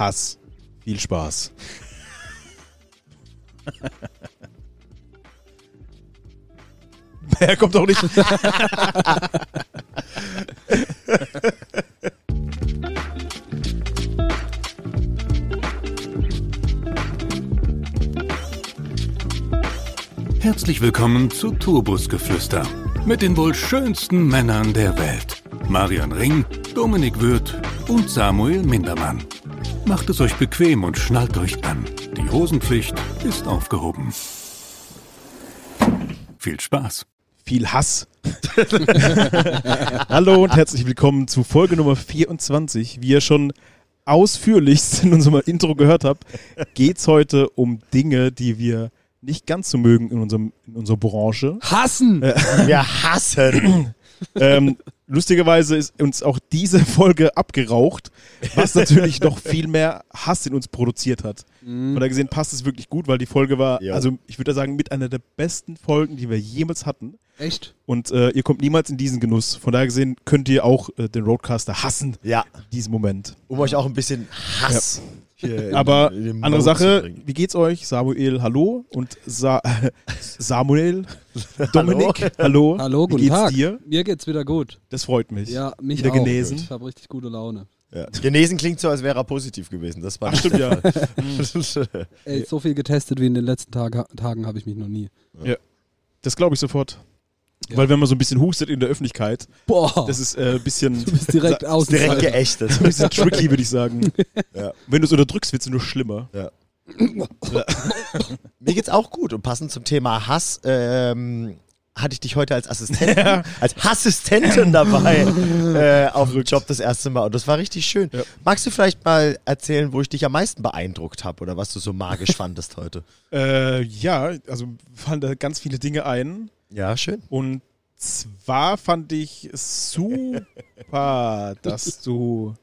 Hass. Viel Spaß. Er kommt doch nicht. Herzlich willkommen zu Turbusgeflüster mit den wohl schönsten Männern der Welt. Marian Ring, Dominik Würth und Samuel Mindermann. Macht es euch bequem und schnallt euch an. Die Hosenpflicht ist aufgehoben. Viel Spaß. Viel Hass. Hallo und herzlich willkommen zu Folge Nummer 24. Wie ihr schon ausführlichst in unserem Intro gehört habt, geht es heute um Dinge, die wir nicht ganz so mögen in, unserem, in unserer Branche. Hassen! Wir hassen. Ähm, lustigerweise ist uns auch diese Folge abgeraucht, was natürlich noch viel mehr Hass in uns produziert hat. Von daher gesehen passt es wirklich gut, weil die Folge war, Jo. also ich würde sagen, mit einer der besten Folgen, die wir jemals hatten. Echt? Und äh, ihr kommt niemals in diesen Genuss. Von daher gesehen könnt ihr auch äh, den Roadcaster hassen, Ja, diesen Moment. um euch auch ein bisschen Hass. Hier in- Aber in den andere Sache, wie geht's euch? Samuel, hallo. Und Sa Samuel, Dominik, hallo. Hallo, wie guten geht's Tag. dir? Mir geht's wieder gut. Das freut mich. Ja, mich Wieder auch. genesen? Ich habe richtig gute Laune. Ja. Genesen klingt so, als wäre er positiv gewesen. Das war Ach, stimmt ja. Ey, so viel getestet wie in den letzten Tag Tagen habe ich mich noch nie. Das glaube ich sofort. Ja. Weil wenn man so ein bisschen hustet in der Öffentlichkeit, Boah, das ist äh, ein bisschen, du bist direkt aus. direkt geächtet. ein bisschen tricky, würde ich sagen. Ja. Wenn du es unterdrückst, wird es nur schlimmer. Mir geht's auch gut und passend zum Thema Hass ähm, hatte ich dich heute als Assistentin, als Hassistentin dabei äh, auf dem Job das erste Mal und das war richtig schön. Ja. Magst du vielleicht mal erzählen, wo ich dich am meisten beeindruckt habe oder was du so magisch fandest heute? Äh, ja, also fallen da ganz viele Dinge ein. Ja, schön. Und zwar fand ich super, dass du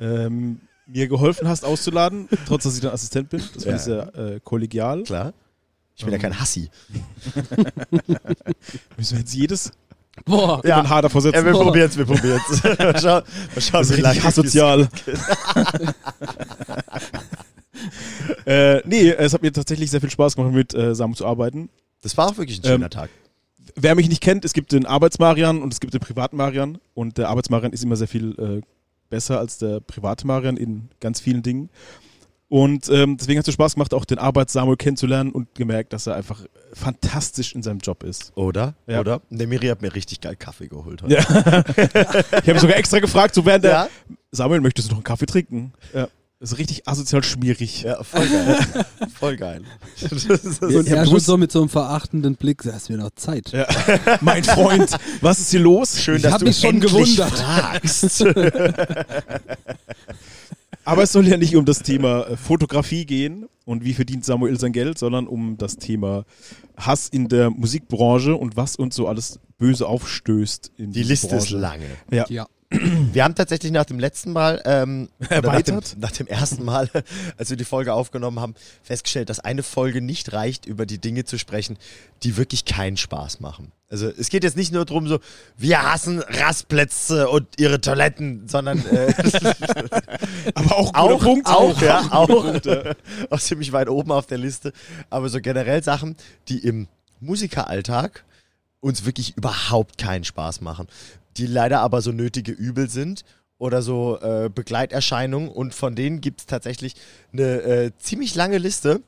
ähm, mir geholfen hast auszuladen, trotz dass ich dein Assistent bin. Das war Ja. sehr äh, kollegial. Klar. Ich bin ja Ähm. kein Hassi. Müssen wir jetzt jedes Boah, Ja. ein Haar davor setzen? Ja, wir Boah. probieren's, wir probieren's. mal schauen, mal schauen Das ist wie lange richtig asozial. äh, nee, es hat mir tatsächlich sehr viel Spaß gemacht, mit äh, Samu zu arbeiten. Das war auch wirklich ein Ähm, schöner Tag. Wer mich nicht kennt, es gibt den Arbeitsmarian und es gibt den Privatmarian. Und der Arbeitsmarian ist immer sehr viel äh, besser als der private Marian in ganz vielen Dingen. Und ähm, deswegen hat es Spaß gemacht, auch den Arbeits-Samuel kennenzulernen und gemerkt, dass er einfach fantastisch in seinem Job ist. Oder? Ja. Oder? Der Miri hat mir richtig geil Kaffee geholt heute. Ja. ich habe sogar extra gefragt, so während der Ja? Samuel, möchtest du noch einen Kaffee trinken? Ja. Das ist richtig asozial schmierig. Ja, voll geil. voll geil. Und ja, er schon so mit so einem verachtenden Blick, da ist mir noch Zeit. Ja. mein Freund, was ist hier los? schön, Ich dass du mich schon endlich gewundert. fragst. Aber es soll ja nicht um das Thema äh, Fotografie gehen und wie verdient Samuel sein Geld, sondern um das Thema Hass in der Musikbranche und was uns so alles böse aufstößt in Die Liste Branche. ist lange. Ja. Ja. Wir haben tatsächlich nach dem letzten Mal, ähm, nach, dem, Erweitert? nach dem ersten Mal, als wir die Folge aufgenommen haben, festgestellt, dass eine Folge nicht reicht, über die Dinge zu sprechen, die wirklich keinen Spaß machen. Also es geht jetzt nicht nur darum, so, wir hassen Rastplätze und ihre Toiletten, sondern äh, Aber auch, auch, guter Punkt. auch, ja, auch, ja. auch ziemlich weit oben auf der Liste. Aber so generell Sachen, die im Musikeralltag uns wirklich überhaupt keinen Spaß machen, die leider aber so nötige Übel sind oder so äh, Begleiterscheinungen und von denen gibt es tatsächlich eine äh, ziemlich lange Liste.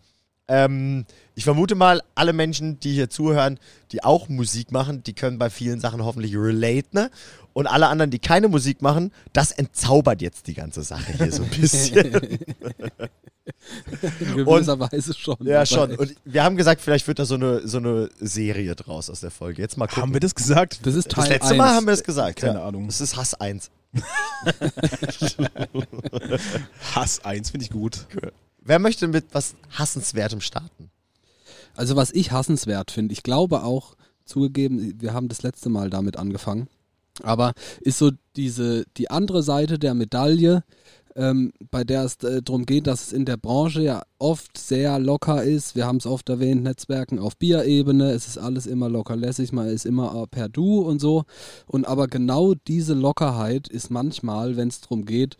Ähm, ich vermute mal, alle Menschen, die hier zuhören, die auch Musik machen, die können bei vielen Sachen hoffentlich relate, ne? Und alle anderen, die keine Musik machen, das entzaubert jetzt die ganze Sache hier so ein bisschen. In gewisser Weise schon. Ja, aber- schon. Und wir haben gesagt, vielleicht wird da so eine, so eine Serie draus aus der Folge. Jetzt mal gucken. Haben wir das gesagt? Das ist Teil das letzte 1. Mal haben wir es gesagt. Keine ja. Ahnung. Das ist Hass 1. Hass 1 finde ich gut. Wer möchte mit was Hassenswertem starten? Also was ich hassenswert finde, ich glaube auch, zugegeben, wir haben das letzte Mal damit angefangen, aber ist so diese, die andere Seite der Medaille, ähm, bei der es äh, darum geht, dass es in der Branche ja oft sehr locker ist. Wir haben es oft erwähnt, Netzwerken auf Bierebene, es ist alles immer locker lässig, man ist immer äh, per Du und so. Und aber genau diese Lockerheit ist manchmal, wenn es darum geht,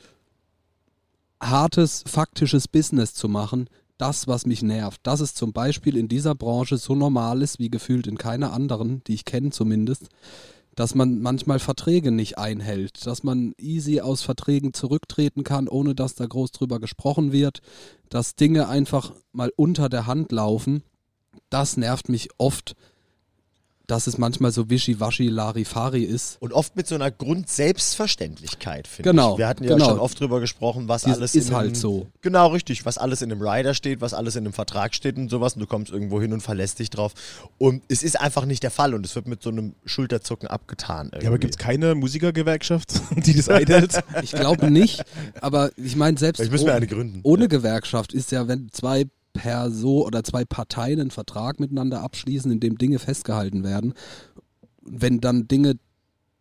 hartes, faktisches Business zu machen, das, was mich nervt. Dass es zum Beispiel in dieser Branche so normal ist, wie gefühlt in keiner anderen, die ich kenne zumindest, dass man manchmal Verträge nicht einhält, dass man easy aus Verträgen zurücktreten kann, ohne dass da groß drüber gesprochen wird, dass Dinge einfach mal unter der Hand laufen. Das nervt mich oft, dass es manchmal so wischiwaschi Larifari ist. Und oft mit so einer Grundselbstverständlichkeit, finde Genau, ich. Wir hatten ja genau. schon oft drüber gesprochen, was Dies alles ist in halt einem, so. Genau, richtig. Was alles in einem Rider steht, was alles in einem Vertrag steht und sowas. Und du kommst irgendwo hin und verlässt dich drauf. Und es ist einfach nicht der Fall. Und es wird mit so einem Schulterzucken abgetan. Irgendwie. Ja, aber gibt es keine Musikergewerkschaft, die das einhält? Ich glaube nicht, aber ich meine, selbst Vielleicht müssen wir eine gründen. ohne Ja. Gewerkschaft ist ja, wenn zwei Person oder zwei Parteien einen Vertrag miteinander abschließen, in dem Dinge festgehalten werden, wenn dann Dinge,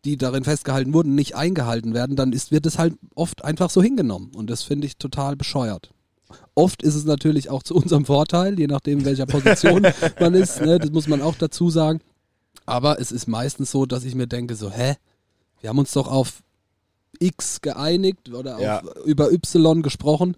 die darin festgehalten wurden, nicht eingehalten werden, dann ist, wird es halt oft einfach so hingenommen. Und das finde ich total bescheuert. Oft ist es natürlich auch zu unserem Vorteil, je nachdem, in welcher Position man ist. Ne? Das muss man auch dazu sagen. Aber es ist meistens so, dass ich mir denke, so, hä? Wir haben uns doch auf X geeinigt oder Ja. auf, über Y gesprochen.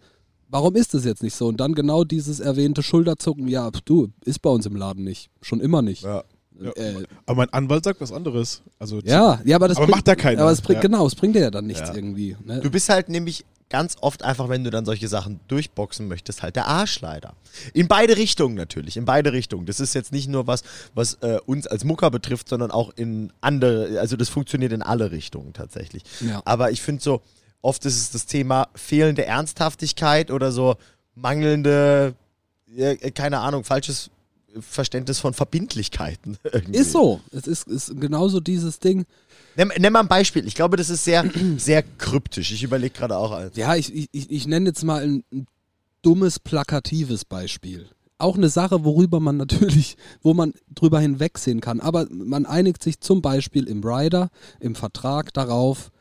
Warum ist das jetzt nicht so? Und dann genau dieses erwähnte Schulterzucken, ja, du, ist bei uns im Laden nicht. Schon immer nicht. Ja. Ja. Äh, Aber mein Anwalt sagt was anderes. Also ja, ja, aber das Aber bringt, macht ja keiner. Aber es bringt, Ja. genau, es bringt dir ja dann nichts Ja. irgendwie. Ne? Du bist halt nämlich ganz oft einfach, wenn du dann solche Sachen durchboxen möchtest, halt der Arschleider. In beide Richtungen natürlich, in beide Richtungen. Das ist jetzt nicht nur was, was äh, uns als Mucker betrifft, sondern auch in andere, also das funktioniert in alle Richtungen tatsächlich. Ja. Aber ich finde so, oft ist es das Thema fehlende Ernsthaftigkeit oder so mangelnde, keine Ahnung, falsches Verständnis von Verbindlichkeiten. irgendwie. Ist so. Es ist, ist genauso dieses Ding. Nimm, nimm mal ein Beispiel. Ich glaube, das ist sehr, sehr kryptisch. Ich überlege gerade auch eins. Ja, ich, ich, ich- ich nenne jetzt mal ein, ein dummes, plakatives Beispiel. Auch eine Sache, worüber man natürlich, wo man drüber hinwegsehen kann. Aber man einigt sich zum Beispiel im Rider, im Vertrag darauf,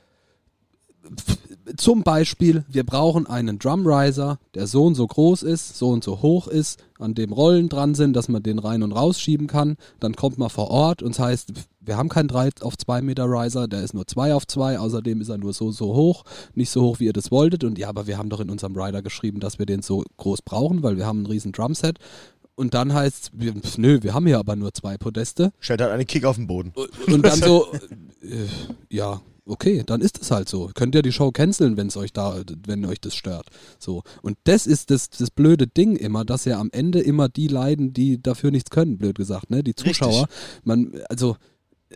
zum Beispiel, wir brauchen einen Drumriser, der so und so groß ist, so und so hoch ist, an dem Rollen dran sind, dass man den rein und rausschieben kann. Dann kommt man vor Ort und es heißt, wir haben keinen 3 auf 2 Meter Riser, der ist nur 2 auf 2, außerdem ist er nur so, so hoch, nicht so hoch, wie ihr das wolltet. Und ja, aber wir haben doch in unserem Rider geschrieben, dass wir den so groß brauchen, weil wir haben ein riesen Drumset. Und dann heißt es, nö, wir haben hier aber nur zwei Podeste. Stellt halt einen Kick auf den Boden. Und dann so, äh, ja, okay, dann ist es halt so. Könnt ihr die Show canceln, wenn es euch da, wenn euch das stört. So. Und das ist das, das blöde Ding immer, dass ja am Ende immer die leiden, die dafür nichts können, blöd gesagt, ne? Die Zuschauer. Man, also,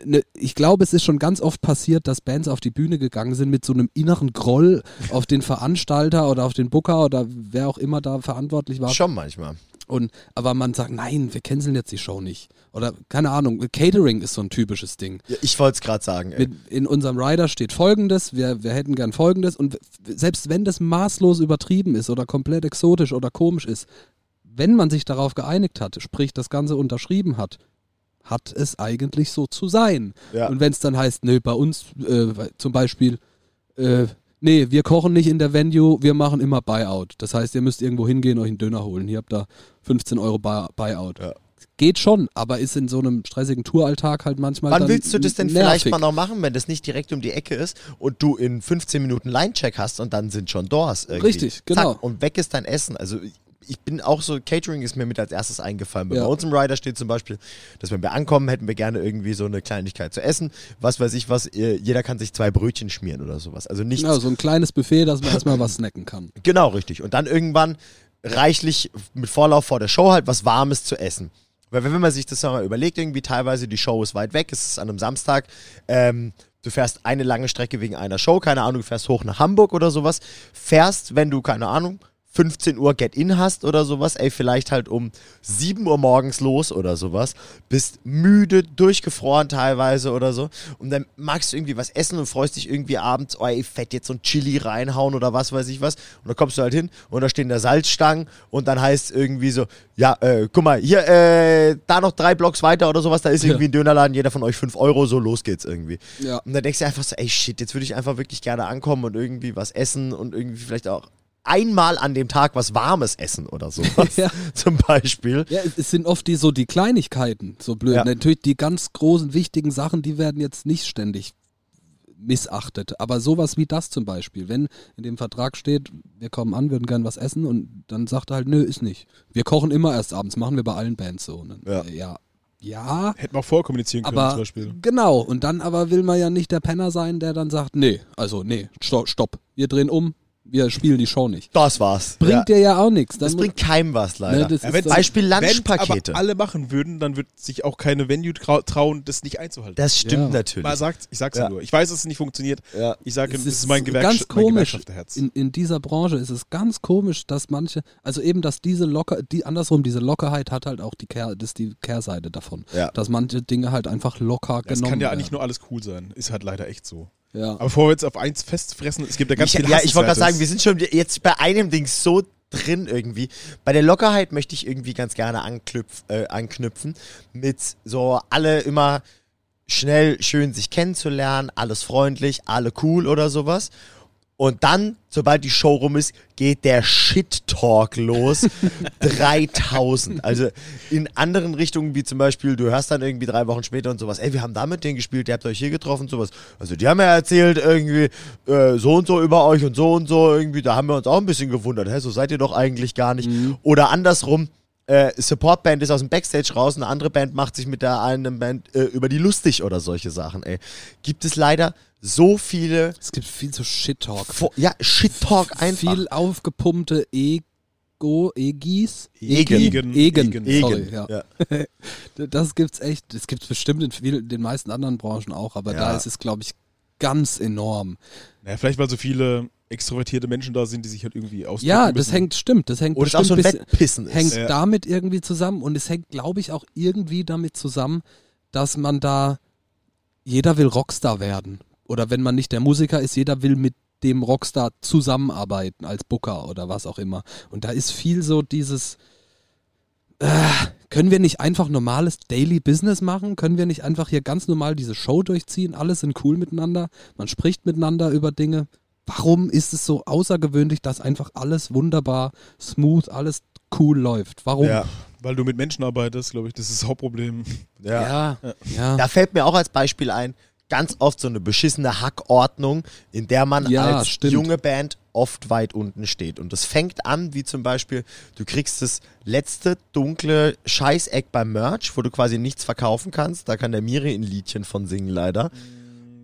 ne, ich glaube, es ist schon ganz oft passiert, dass Bands auf die Bühne gegangen sind mit so einem inneren Groll auf den Veranstalter oder auf den Booker oder wer auch immer da verantwortlich war. Schon manchmal. Und, aber man sagt, nein, wir canceln jetzt die Show nicht. Oder keine Ahnung, Catering ist so ein typisches Ding. Ja, ich wollte es gerade sagen. Mit, in unserem Rider steht folgendes, wir, wir hätten gern folgendes und selbst wenn das maßlos übertrieben ist oder komplett exotisch oder komisch ist, wenn man sich darauf geeinigt hat, sprich das Ganze unterschrieben hat, hat es eigentlich so zu sein. Ja. Und wenn es dann heißt, nö, bei uns äh, zum Beispiel, äh, nee, wir kochen nicht in der Venue, wir machen immer Buyout. Das heißt, ihr müsst irgendwo hingehen, euch einen Döner holen. Hier habt ihr 15 Euro Buy- Buyout. Ja. Geht schon, aber ist in so einem stressigen Touralltag halt manchmal Wann dann willst du das denn nervig. vielleicht mal noch machen, wenn das nicht direkt um die Ecke ist und du in 15 Minuten Line-Check hast und dann sind schon Doors irgendwie. Richtig, genau. Zack, und weg ist dein Essen. Also ich bin auch so, Catering ist mir mit als erstes eingefallen. Bei Ja. uns im Rider steht zum Beispiel, dass wenn wir ankommen, hätten wir gerne irgendwie so eine Kleinigkeit zu essen. Was weiß ich was, jeder kann sich zwei Brötchen schmieren oder sowas. Also nichts Ja, so ein kleines Buffet, dass man erstmal was snacken kann. Genau, richtig. Und dann irgendwann reichlich mit Vorlauf vor der Show halt was Warmes zu essen. Weil wenn man sich das mal überlegt, irgendwie teilweise die Show ist weit weg, es ist an einem Samstag, ähm, du fährst eine lange Strecke wegen einer Show, keine Ahnung, du fährst hoch nach Hamburg oder sowas, fährst, wenn du, keine Ahnung, 15 Uhr Get-In hast oder sowas, ey, vielleicht halt um 7 Uhr morgens los oder sowas, bist müde, durchgefroren teilweise oder so und dann magst du irgendwie was essen und freust dich irgendwie abends, oh ey, fett jetzt so ein Chili reinhauen oder was weiß ich was und dann kommst du halt hin und da stehen da Salzstangen und dann heißt irgendwie so, ja, äh, guck mal, hier, äh, da noch drei Blocks weiter oder sowas, da ist irgendwie ein Dönerladen, jeder von euch 5 Euro, so los geht's irgendwie. Ja. Und dann denkst du einfach so, ey shit, jetzt würde ich einfach wirklich gerne ankommen und irgendwie was essen und irgendwie vielleicht auch einmal an dem Tag was Warmes essen oder sowas. Ja. Zum Beispiel. Ja, es- sind oft die so die Kleinigkeiten, so blöd. Ja. Natürlich die ganz großen, wichtigen Sachen, die werden jetzt nicht ständig missachtet. Aber sowas wie das zum Beispiel, wenn in dem Vertrag steht, wir kommen an, würden gern was essen und dann sagt er halt, nö, ist nicht. Wir kochen immer erst abends, machen wir bei allen Bands so. Und dann, Ja. äh, ja. Ja, Hätten wir auch vorkommunizieren können, aber zum Beispiel. genau. Und dann aber will man ja nicht der Penner sein, der dann sagt, nee, also nee, sto stopp, wir drehen um, wir spielen die Show nicht. Das war's. Bringt ja. dir ja auch nichts. Das bringt keinem was, leider. Ne, das Ja, Beispiel Wenn Lunchpakete. aber alle machen würden, dann wird sich auch keine Venue trau trauen, das nicht einzuhalten. Das stimmt Ja. natürlich. Man sagt, ich sag's Ja. nur. Ich weiß, dass es nicht funktioniert. Ja. Ich sage, Es das ist mein, Gewerksch ganz mein komisch. In, in dieser Branche ist es ganz komisch, dass manche, also eben, dass diese locker, die andersrum, diese Lockerheit hat halt auch die Kehr, das ist die Kehrseite davon. Ja. Dass manche Dinge halt einfach locker Das genommen kann ja werden. eigentlich nur alles cool sein. Ist halt leider echt so. Ja. Aber bevor wir jetzt auf eins festfressen, es gibt ja ganz ich, viel ja, ich wollte gerade sagen, wir sind schon jetzt bei einem Ding so drin irgendwie. Bei der Lockerheit möchte ich irgendwie ganz gerne anknüpf, äh, anknüpfen mit so alle immer schnell schön sich kennenzulernen, alles freundlich, alle cool oder sowas. Und dann, sobald die Show rum ist, geht der Shit-Talk los. 3000. Also in anderen Richtungen, wie zum Beispiel, du hörst dann irgendwie drei Wochen später und sowas, ey, wir haben da mit denen gespielt, ihr habt euch hier getroffen sowas. Also die haben ja erzählt irgendwie äh, so und so über euch und so und so irgendwie, da haben wir uns auch ein bisschen gewundert, hä, so seid ihr doch eigentlich gar nicht. Oder andersrum, äh, Supportband ist aus dem Backstage raus, eine andere Band macht sich mit der einen Band äh, über die lustig oder solche Sachen, ey. Gibt es leider so viele, Es gibt viel zu Shit-Talk. Ja, Shit-Talk einfach. Viel aufgepumpte Ego, Egis? Egen. Egen, Egen. Egen. Sorry, ja. ja. Das gibt's echt, das gibt's bestimmt in vielen, den meisten anderen Branchen auch, aber Ja. da ist es, glaube ich, ganz enorm. Naja, vielleicht weil so viele extrovertierte Menschen da sind, die sich halt irgendwie ausdrücken Ja, müssen. das hängt, stimmt, das hängt Oder es auch so ein bestimmt bisschen- ist. hängt Ja. damit irgendwie zusammen und es hängt, glaube ich, auch irgendwie damit zusammen, dass man da, jeder will Rockstar werden. Oder wenn man nicht der Musiker ist, jeder will mit dem Rockstar zusammenarbeiten als Booker oder was auch immer. Und da ist viel so dieses, äh, können wir nicht einfach normales Daily Business machen? Können wir nicht einfach hier ganz normal diese Show durchziehen? Alle sind cool miteinander, man spricht miteinander über Dinge. Warum ist es so außergewöhnlich, dass einfach alles wunderbar, smooth, alles cool läuft? Warum? Ja. Weil du mit Menschen arbeitest, glaube ich, das ist das Hauptproblem. Ja. ja. ja. Da fällt mir auch als Beispiel ein, ganz oft so eine beschissene Hackordnung, in der man Ja, als stimmt. junge Band oft weit unten steht. Und das fängt an, wie zum Beispiel, du kriegst das letzte dunkle Scheißeck beim Merch, wo du quasi nichts verkaufen kannst. Da kann der Miri ein Liedchen von singen, leider.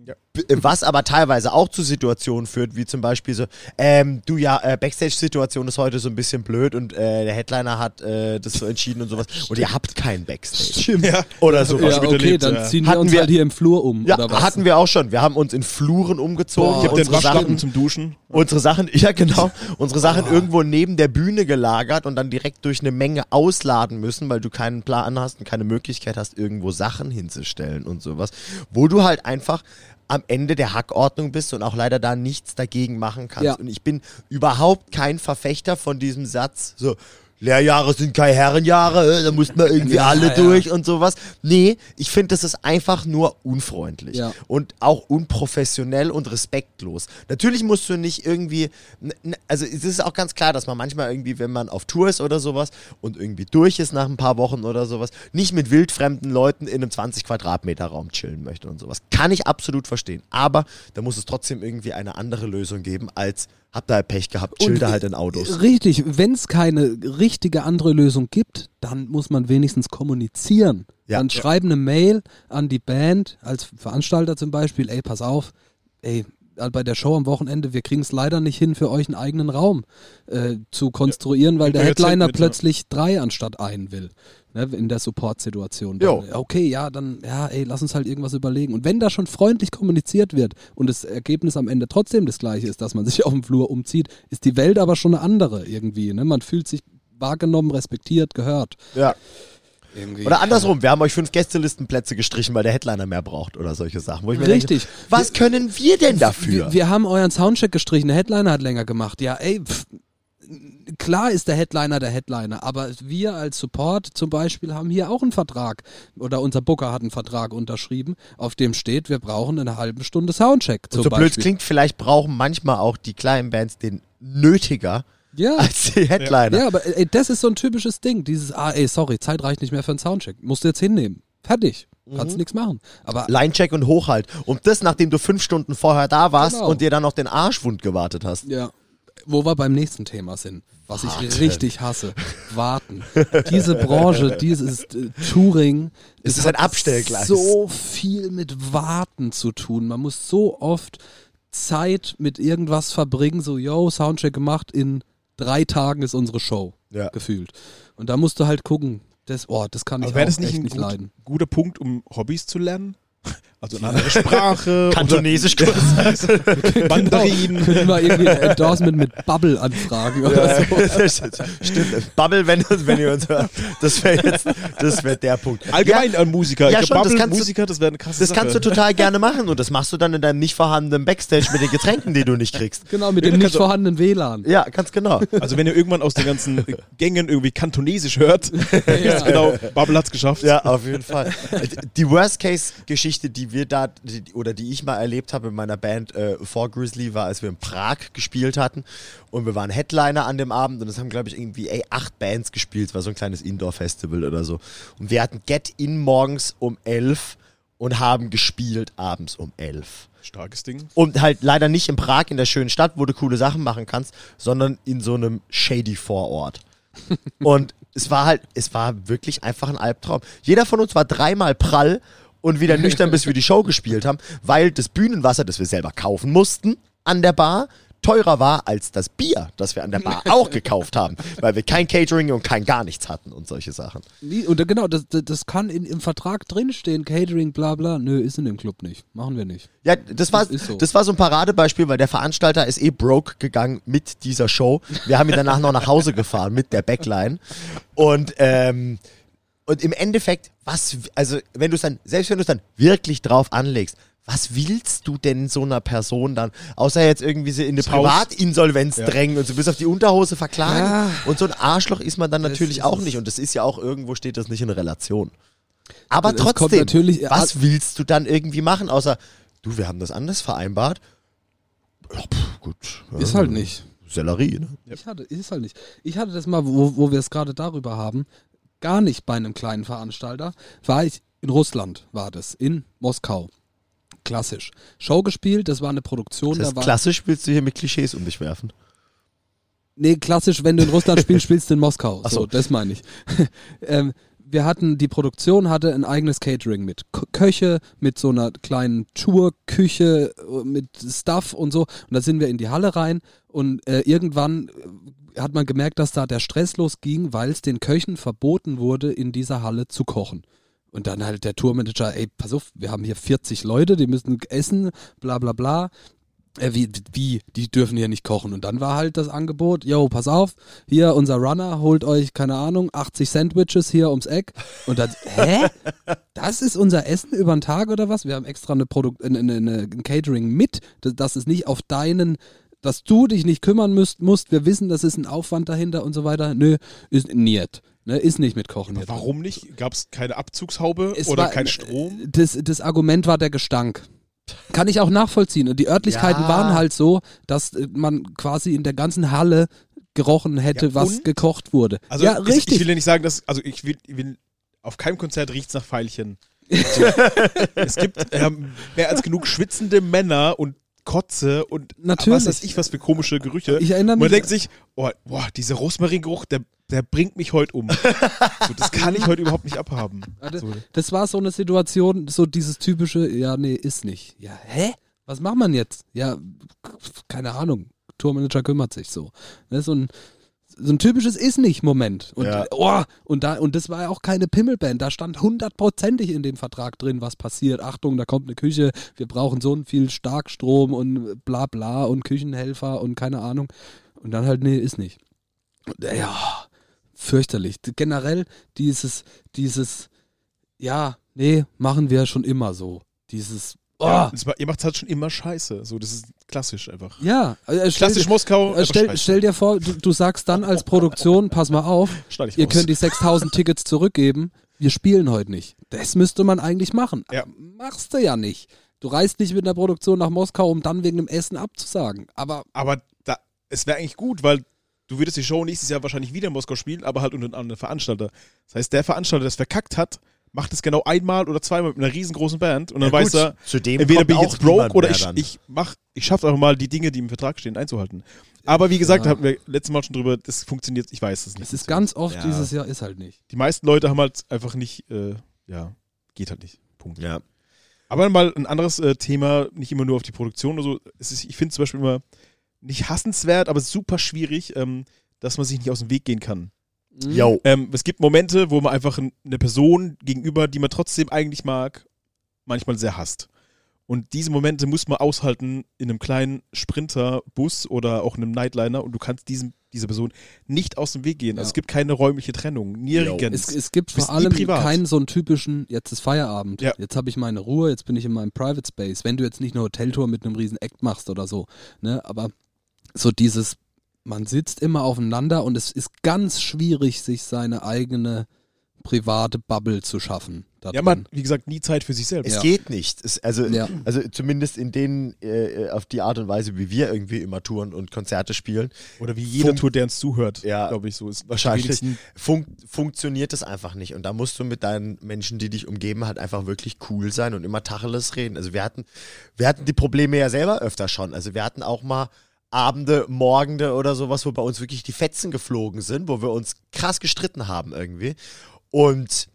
Ja. Was aber teilweise auch zu Situationen führt, wie zum Beispiel so, ähm, du ja, äh, Backstage-Situation ist heute so ein bisschen blöd und äh, der Headliner hat äh, das so entschieden und sowas und ihr habt keinen Backstage. Stimmt. Ja. Oder sowas. Ja, okay, dann ziehen wir Hatten uns wir- halt hier im Flur um. Ja, oder was? hatten wir auch schon. Wir haben uns in Fluren umgezogen. Boah. Ich habe den unsere Sachen, zum Duschen. unsere Sachen, ja genau, unsere Sachen irgendwo neben der Bühne gelagert und dann direkt durch eine Menge ausladen müssen, weil du keinen Plan hast und keine Möglichkeit hast, irgendwo Sachen hinzustellen und sowas. Wo du halt einfach am Ende der Hackordnung bist und auch leider da nichts dagegen machen kannst. Ja. Und ich bin überhaupt kein Verfechter von diesem Satz, so, Lehrjahre sind keine Herrenjahre, äh, da mussten wir irgendwie Ja, alle ja. durch und sowas. Nee, ich finde, das ist einfach nur unfreundlich Ja. und auch unprofessionell und respektlos. Natürlich musst du nicht irgendwie, also es ist auch ganz klar, dass man manchmal irgendwie, wenn man auf Tour ist oder sowas und irgendwie durch ist nach ein paar Wochen oder sowas, nicht mit wildfremden Leuten in einem 20 Quadratmeter Raum chillen möchte und sowas. Kann ich absolut verstehen. Aber da muss es trotzdem irgendwie eine andere Lösung geben als habt ihr Pech gehabt, chill da halt in Autos. Richtig, wenn es keine richtige andere Lösung gibt, dann muss man wenigstens kommunizieren. Ja. Dann Ja. schreiben eine Mail an die Band, als Veranstalter zum Beispiel, ey, pass auf, ey, äh, bei der Show am Wochenende, wir kriegen es leider nicht hin, für euch einen eigenen Raum äh, zu konstruieren, weil Mit der Headliner ja. plötzlich drei anstatt einen will. Ne, in der Support-Situation. Jo. Dann, Okay, ja, dann, ja, ey, lass uns halt irgendwas überlegen. Und wenn da schon freundlich kommuniziert wird und das Ergebnis am Ende trotzdem das gleiche ist, dass man sich auf dem Flur umzieht, ist die Welt aber schon eine andere irgendwie. Ne? Man fühlt sich wahrgenommen, respektiert, gehört. Ja. Irgendwie. Oder andersrum, wir haben euch fünf Gästelistenplätze gestrichen, weil der Headliner mehr braucht oder solche Sachen. Wo ich mir Richtig. Denke, was können wir denn dafür? Wir, wir haben euren Soundcheck gestrichen, der Headliner hat länger gemacht. Ja, ey, pff, klar ist der Headliner der Headliner, aber wir als Support zum Beispiel haben hier auch einen Vertrag oder unser Booker hat einen Vertrag unterschrieben, auf dem steht, wir brauchen eine halbe Stunde Soundcheck. Und so blöd klingt, vielleicht brauchen manchmal auch die kleinen Bands den nötiger Ja. als die Headliner. Ja, aber ey, das ist so ein typisches Ding. Dieses, ah, ey, sorry, Zeit reicht nicht mehr für einen Soundcheck. Musst du jetzt hinnehmen. Fertig. Kannst Mhm. nichts machen. Aber Linecheck und Hochhalt. Und das, nachdem du fünf Stunden vorher da warst Genau. und dir dann noch den Arschwund gewartet hast. Ja. Wo wir beim nächsten Thema sind, was ich Warten. richtig hasse. Warten. Diese Branche, dieses äh, Touring. Es das ist ein Abstellgleis. So viel mit Warten zu tun. Man muss so oft Zeit mit irgendwas verbringen, so, yo, Soundcheck gemacht, in drei Tagen ist unsere Show. Ja. Gefühlt. Und da musst du halt gucken, das, oh, das kann ich Aber auch das nicht echt ein nicht gut, leiden. guter Punkt, um Hobbys zu lernen? Also eine andere Sprache. Kantonesisch-Kurs. oder Mandarin. Können wir irgendwie ein Endorsement mit Bubble anfragen oder so. Stimmt. Bubble, wenn, wenn ihr uns hört. Das wäre jetzt, das wäre der Punkt. Allgemein an Musiker. Ja, ich schon, das Bubble, kannst du- Musiker, das wäre eine krasse Das Sache. kannst du total gerne machen und das machst du dann in deinem nicht vorhandenen Backstage mit den Getränken, die du nicht kriegst. Genau, mit Ja, dem nicht auch- vorhandenen WLAN. Ja, ganz genau. Also wenn ihr irgendwann aus den ganzen Gängen irgendwie kantonesisch hört, wisst genau, Bubble hat's geschafft. Ja, auf jeden Fall. Die Worst-Case-Geschichte, die wir da, die, oder die ich mal erlebt habe in meiner Band äh, vor Grizzly, war, als wir in Prag gespielt hatten und wir waren Headliner an dem Abend und es haben, glaube ich, irgendwie ey, acht Bands gespielt. Es war so ein kleines Indoor-Festival oder so. Und wir hatten Get-In morgens um elf und haben gespielt abends um elf. Starkes Ding. Und halt leider nicht in Prag, in der schönen Stadt, wo du coole Sachen machen kannst, sondern in so einem shady Vorort. Und es war halt, es war wirklich einfach ein Albtraum. Jeder von uns war dreimal prall und wieder nüchtern, bis wir die Show gespielt haben, weil das Bühnenwasser, das wir selber kaufen mussten an der Bar, teurer war als das Bier, das wir an der Bar auch gekauft haben, weil wir kein Catering und kein gar nichts hatten und solche Sachen. Nie- Und genau, das, das, kann in, im Vertrag drinstehen, Catering, bla bla. Nö, ist in dem Club nicht. Machen wir nicht. Ja, das war, Das so. das war so ein Paradebeispiel, weil der Veranstalter ist eh broke gegangen mit dieser Show. Wir haben ihn danach noch nach Hause gefahren mit der Backline. Und, ähm, und im Endeffekt, was, also wenn du es dann, selbst wenn du es dann wirklich drauf anlegst, was willst du denn so einer Person dann, außer jetzt irgendwie sie in eine Das. Privatinsolvenz Ja. drängen und so bis auf die Unterhose verklagen? Ja. Und so ein Arschloch ist man dann Das natürlich auch nicht. Und das ist ja auch irgendwo steht das nicht in Relation. Aber kommt trotzdem, natürlich- was willst du dann irgendwie machen, außer, du, wir haben das anders vereinbart? Ja, pff, gut. Ist halt nicht. Sellerie, ne? Ich hatte, ist halt nicht. Ich hatte das mal, wo, wo wir es gerade darüber haben, gar nicht bei einem kleinen Veranstalter. War ich in Russland, war das, in Moskau. Klassisch. Show gespielt, das war eine Produktion, Das heißt, da war. klassisch willst du hier mit Klischees um dich werfen. Nee, klassisch, wenn du in Russland spielst, spielst du in Moskau. Ach so. so. das meine ich. ähm, wir hatten, die Produktion hatte ein eigenes Catering mit K Köche, mit so einer kleinen Tourküche, äh, mit Stuff und so. Und da sind wir in die Halle rein und äh, irgendwann äh, hat man gemerkt, dass da der Stress losging, weil es den Köchen verboten wurde, in dieser Halle zu kochen. Und dann halt der Tourmanager, ey, pass auf, wir haben hier 40 Leute, die müssen essen, bla bla bla. Äh, wie, wie, die dürfen hier nicht kochen. Und dann war halt das Angebot, yo, pass auf, hier unser Runner holt euch, keine Ahnung, 80 Sandwiches hier ums Eck. Und dann, hä? Das ist unser Essen über den Tag oder was? Wir haben extra eine Produkt, eine, eine, eine, ein Catering mit, dass es nicht auf deinen, dass du dich nicht kümmern müsst, musst. Wir wissen, das ist ein Aufwand dahinter und so weiter. Nö, ist niet. Ne, ist nicht mit Kochen. drin. Warum nicht? Gab es keine Abzugshaube Es oder war- kein Strom? Das, das Argument war der Gestank. Kann ich auch nachvollziehen. Und die Örtlichkeiten Ja. waren halt so, dass äh, man quasi in der ganzen Halle gerochen hätte, Ja, was gekocht wurde. Also ja, es- richtig. Ich will ja nicht sagen, dass, also ich will, ich will auf keinem Konzert riecht es nach Veilchen. So. es gibt ähm, mehr als genug schwitzende Männer und Kotze und Natürlich. was weiß ich, was für komische Gerüche. Ich erinnere Und man mich- denkt sich, oh, boah, dieser Rosmaringeruch, der, der bringt mich heute um. so, das kann ich heute überhaupt nicht abhaben. So. Das war so eine Situation, so dieses typische, ja, nee, ist nicht. Ja, hä? Was macht man jetzt? Ja, keine Ahnung. Tourmanager kümmert sich so. Ne, so ein so ein typisches ist nicht Moment und Ja. oh, und da und das war ja auch keine Pimmelband, da stand hundertprozentig in dem Vertrag drin, was passiert. Achtung, da kommt eine Küche, wir brauchen so viel Starkstrom und bla bla und Küchenhelfer und keine Ahnung und dann halt nee, ist nicht. Äh, Ja, fürchterlich. Generell dieses dieses ja, nee, machen wir schon immer so. Dieses oh, Ja, war, ihr macht halt schon immer Scheiße. So, das ist klassisch einfach. äh, stell, Klassisch Moskau. äh, stell, stell dir vor, du, du sagst dann als Produktion, pass mal auf, ihr raus. könnt die 6000 Tickets zurückgeben, wir spielen heute nicht. Das müsste man eigentlich machen. Ja. Machst du ja nicht. Du reist nicht mit einer Produktion nach Moskau, um dann wegen dem Essen abzusagen. Aber Aber da, es wäre eigentlich gut, weil du würdest die Show nächstes Jahr wahrscheinlich wieder in Moskau spielen, aber halt unter einem anderen Veranstalter. Das heißt, der Veranstalter, der es verkackt hat, macht es genau einmal oder zweimal mit einer riesengroßen Band und dann Ja, weiß gut, er, zudem entweder bin ich auch jetzt broke oder ich, ich mach, ich schaffe einfach mal die Dinge, die im Vertrag stehen, einzuhalten. Aber wie gesagt, Ja. hatten wir letztes Mal schon drüber, das funktioniert, ich weiß es nicht. Es ist ganz oft Ja. dieses Jahr, ist halt nicht. Die meisten Leute haben halt einfach nicht, äh, ja, geht halt nicht. Punkt. Ja. Aber mal ein anderes äh, Thema, nicht immer nur auf die Produktion oder so. Es ist, ich finde zum Beispiel immer nicht hassenswert, aber super schwierig, ähm, dass man sich nicht aus dem Weg gehen kann. Mhm. Ähm, es gibt Momente, wo man einfach eine Person gegenüber, die man trotzdem eigentlich mag, manchmal sehr hasst. Und diese Momente muss man aushalten in einem kleinen Sprinterbus oder auch einem Nightliner und du kannst diesem, dieser Person nicht aus dem Weg gehen. Ja. Also es gibt keine räumliche Trennung, nirgends. Es, es gibt vor allem keinen so einen typischen, jetzt ist Feierabend, Ja. jetzt habe ich meine Ruhe, jetzt bin ich in meinem Private Space. Wenn du jetzt nicht eine Hoteltour mit einem riesen Act machst oder so, ne, aber so dieses, man sitzt immer aufeinander und es ist ganz schwierig, sich seine eigene private Bubble zu schaffen. da ja, drin. man, wie gesagt, nie Zeit für sich selbst. Es Ja. geht nicht. Es, also, Ja. also zumindest in den, äh, auf die Art und Weise, wie wir irgendwie immer Touren und Konzerte spielen, Oder wie jeder Tour, der uns zuhört, Ja, glaube ich, so ist. wahrscheinlich. fun funktioniert das einfach nicht. Und da musst du mit deinen Menschen, die dich umgeben, halt einfach wirklich cool sein und immer Tacheles reden. Also wir hatten, wir hatten die Probleme ja selber öfter schon. Also wir hatten auch mal Abende, Morgende oder sowas, wo bei uns wirklich die Fetzen geflogen sind, wo wir uns krass gestritten haben irgendwie. Und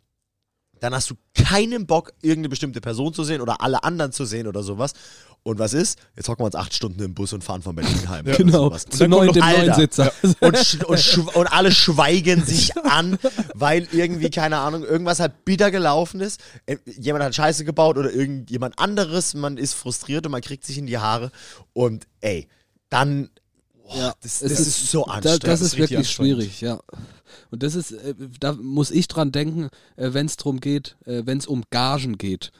dann hast du keinen Bock, irgendeine bestimmte Person zu sehen oder alle anderen zu sehen oder sowas. Und was ist? Jetzt hocken wir uns acht Stunden im Bus und fahren von Berlin heim. oder Genau, sowas. zu neun, dem neuen. Sitzer. und, und, und alle schweigen sich an, weil irgendwie, keine Ahnung, irgendwas halt bitter gelaufen ist. Äh, Jemand hat Scheiße gebaut oder irgendjemand anderes. Man ist frustriert und man kriegt sich in die Haare. Und ey, dann, boah, Ja, das, es das ist, so Da, anstrengend. das ist ist wirklich schwierig, ja. Und das ist, äh, da muss ich dran denken, äh, wenn es darum geht, äh, wenn es um Gagen geht,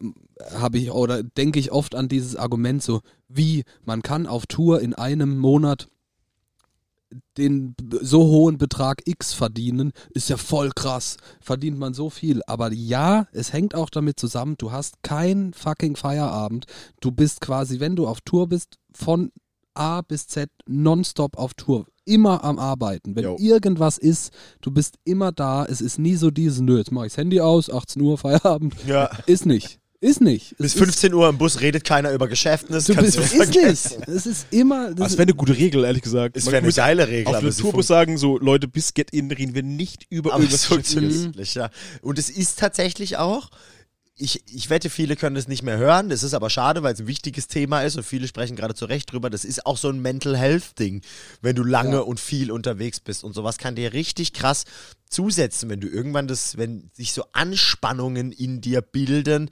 ähm, habe ich oder denke ich oft an dieses Argument so, wie man kann auf Tour in einem Monat den so hohen Betrag X verdienen, ist ja voll krass. Verdient man so viel. Aber ja, es hängt auch damit zusammen, du hast kein fucking Feierabend. Du bist quasi, wenn du auf Tour bist, von A bis Z nonstop auf Tour. Immer am Arbeiten. Wenn Jo. irgendwas ist, du bist immer da. Es ist nie so dieses, nö, jetzt mach ich das Handy aus, 18 Uhr Feierabend. ja. Ist nicht. Ist nicht. Bis Es 15 Uhr im Bus redet keiner über Geschäftnis. Ist, du kannst bist, du ist vergessen. nicht. Es ist immer. Das Das wäre eine gute Regel, ehrlich gesagt. Es wäre eine geile Regel. Auf sie Tourbus sagen, so Leute, bis Get-In reden wir nicht über Aber irgendwas nicht, ja. Und es ist tatsächlich auch, ich, ich wette, viele können es nicht mehr hören. Das ist aber schade, weil es ein wichtiges Thema ist und viele sprechen gerade zu Recht drüber. Das ist auch so ein Mental Health Ding, wenn du lange Ja. und viel unterwegs bist. Und sowas kann dir richtig krass zusetzen, wenn du irgendwann das, wenn sich so Anspannungen in dir bilden,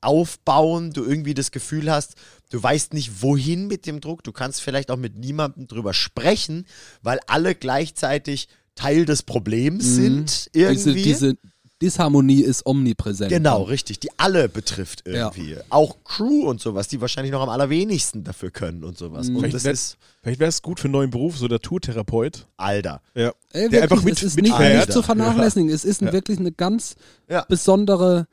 aufbauen, du irgendwie das Gefühl hast, du weißt nicht, wohin mit dem Druck, du kannst vielleicht auch mit niemandem drüber sprechen, weil alle gleichzeitig Teil des Problems Mhm. sind diese, irgendwie. diese Disharmonie ist omnipräsent. Genau, richtig, die alle betrifft irgendwie. Auch Crew und sowas, die wahrscheinlich noch am allerwenigsten dafür können und sowas. Mhm. Und Vielleicht das wär- ist, Vielleicht wäre es gut für einen neuen Beruf, so der Tourtherapeut. Alter. Ja. Ey, Der wirklich, einfach mit- es ist nicht, nicht zu vernachlässigen. Es ist ein, Ja. wirklich eine ganz Ja. besondere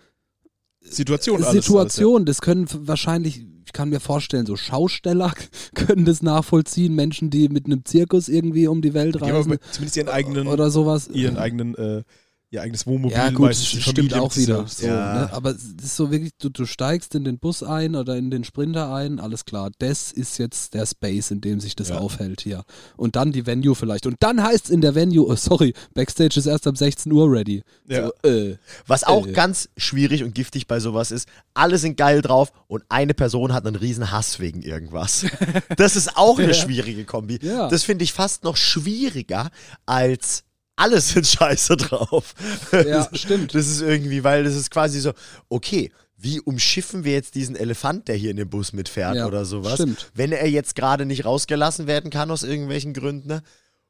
Situation alles, Situation. Das können wahrscheinlich, ich kann mir vorstellen, so Schausteller können das nachvollziehen. Menschen, die mit einem Zirkus irgendwie um die Welt Alles, ja. Die haben reisen aber zumindest ihren eigenen, oder sowas. ihren eigenen, äh, ihr eigenes Wohnmobil. Ja, gut, meistens stimmt auch wieder. So, Ja. ne? Aber es ist so wirklich, du, du steigst in den Bus ein oder in den Sprinter ein, alles klar. Das ist jetzt der Space, in dem sich das Ja. aufhält hier. Und dann die Venue vielleicht. Und dann heißt es in der Venue, oh, sorry, Backstage ist erst ab 16 Uhr ready. Ja. So, äh, Was auch Äh. ganz schwierig und giftig bei sowas ist, alle sind geil drauf und eine Person hat einen riesen Hass wegen irgendwas. Das ist auch eine schwierige Kombi. Das finde ich fast noch schwieriger als alle sind scheiße drauf. Ja, stimmt. Das ist irgendwie, weil das ist quasi so, okay, wie umschiffen wir jetzt diesen Elefant, der hier in dem Bus mitfährt Ja, oder sowas? stimmt. Wenn er jetzt gerade nicht rausgelassen werden kann aus irgendwelchen Gründen, ne?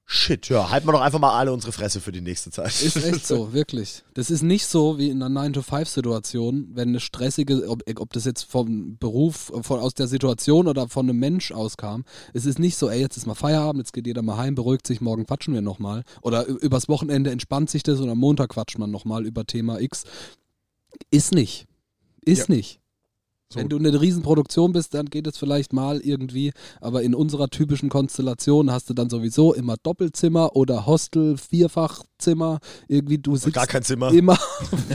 Shit, ja, halten wir doch einfach mal alle unsere Fresse für die nächste Zeit. Ist echt so, wirklich. Das ist nicht so wie in einer 9-to-5-Situation, wenn eine stressige, ob, ob das jetzt vom Beruf, von, aus der Situation oder von einem Mensch auskam. Es ist nicht so, ey, jetzt ist mal Feierabend, jetzt geht jeder mal heim, beruhigt sich, morgen quatschen wir nochmal. Oder übers Wochenende entspannt sich das und am Montag quatscht man nochmal über Thema X. Ist nicht. Ist nicht. So. Wenn du eine Riesenproduktion bist, dann geht es vielleicht mal irgendwie, aber in unserer typischen Konstellation hast du dann sowieso immer Doppelzimmer oder Hostel, Vierfachzimmer, irgendwie du sitzt Gar kein Zimmer. immer,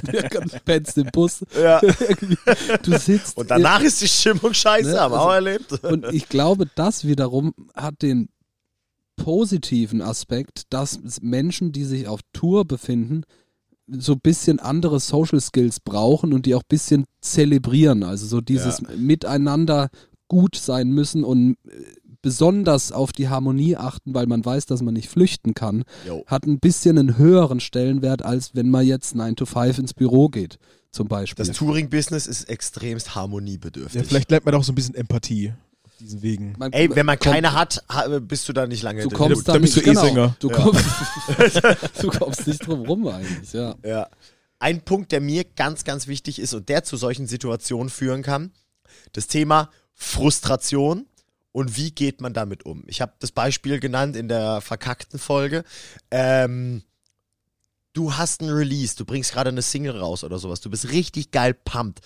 pennst im Bus, Ja. du sitzt Und danach ist die Stimmung scheiße, Ne, haben wir also- auch erlebt. Und ich glaube, das wiederum hat den positiven Aspekt, dass Menschen, die sich auf Tour befinden, so ein bisschen andere Social Skills brauchen und die auch ein bisschen zelebrieren. Also so dieses Miteinander gut sein müssen und äh, besonders auf die Harmonie achten, weil man weiß, dass man nicht flüchten kann, Jo. hat ein bisschen einen höheren Stellenwert, als wenn man jetzt 9 to 5 ins Büro geht, zum Beispiel. Das Touring-Business ist extremst Ja, harmoniebedürftig. vielleicht lernt man auch so ein bisschen Empathie diesen Wegen. Man- Ey, wenn man keine hat, ha- bist du da nicht lange Du drin. kommst Da da bist nicht, du eh genau, Sänger. Du, Ja. kommst, du kommst nicht drum rum eigentlich, ja. Ja. Ein Punkt, der mir ganz, ganz wichtig ist und der zu solchen Situationen führen kann, das Thema Frustration und wie geht man damit um. Ich habe das Beispiel genannt in der verkackten Folge. Ähm, du hast ein Release, du bringst gerade eine Single raus oder sowas, du bist richtig geil pumped.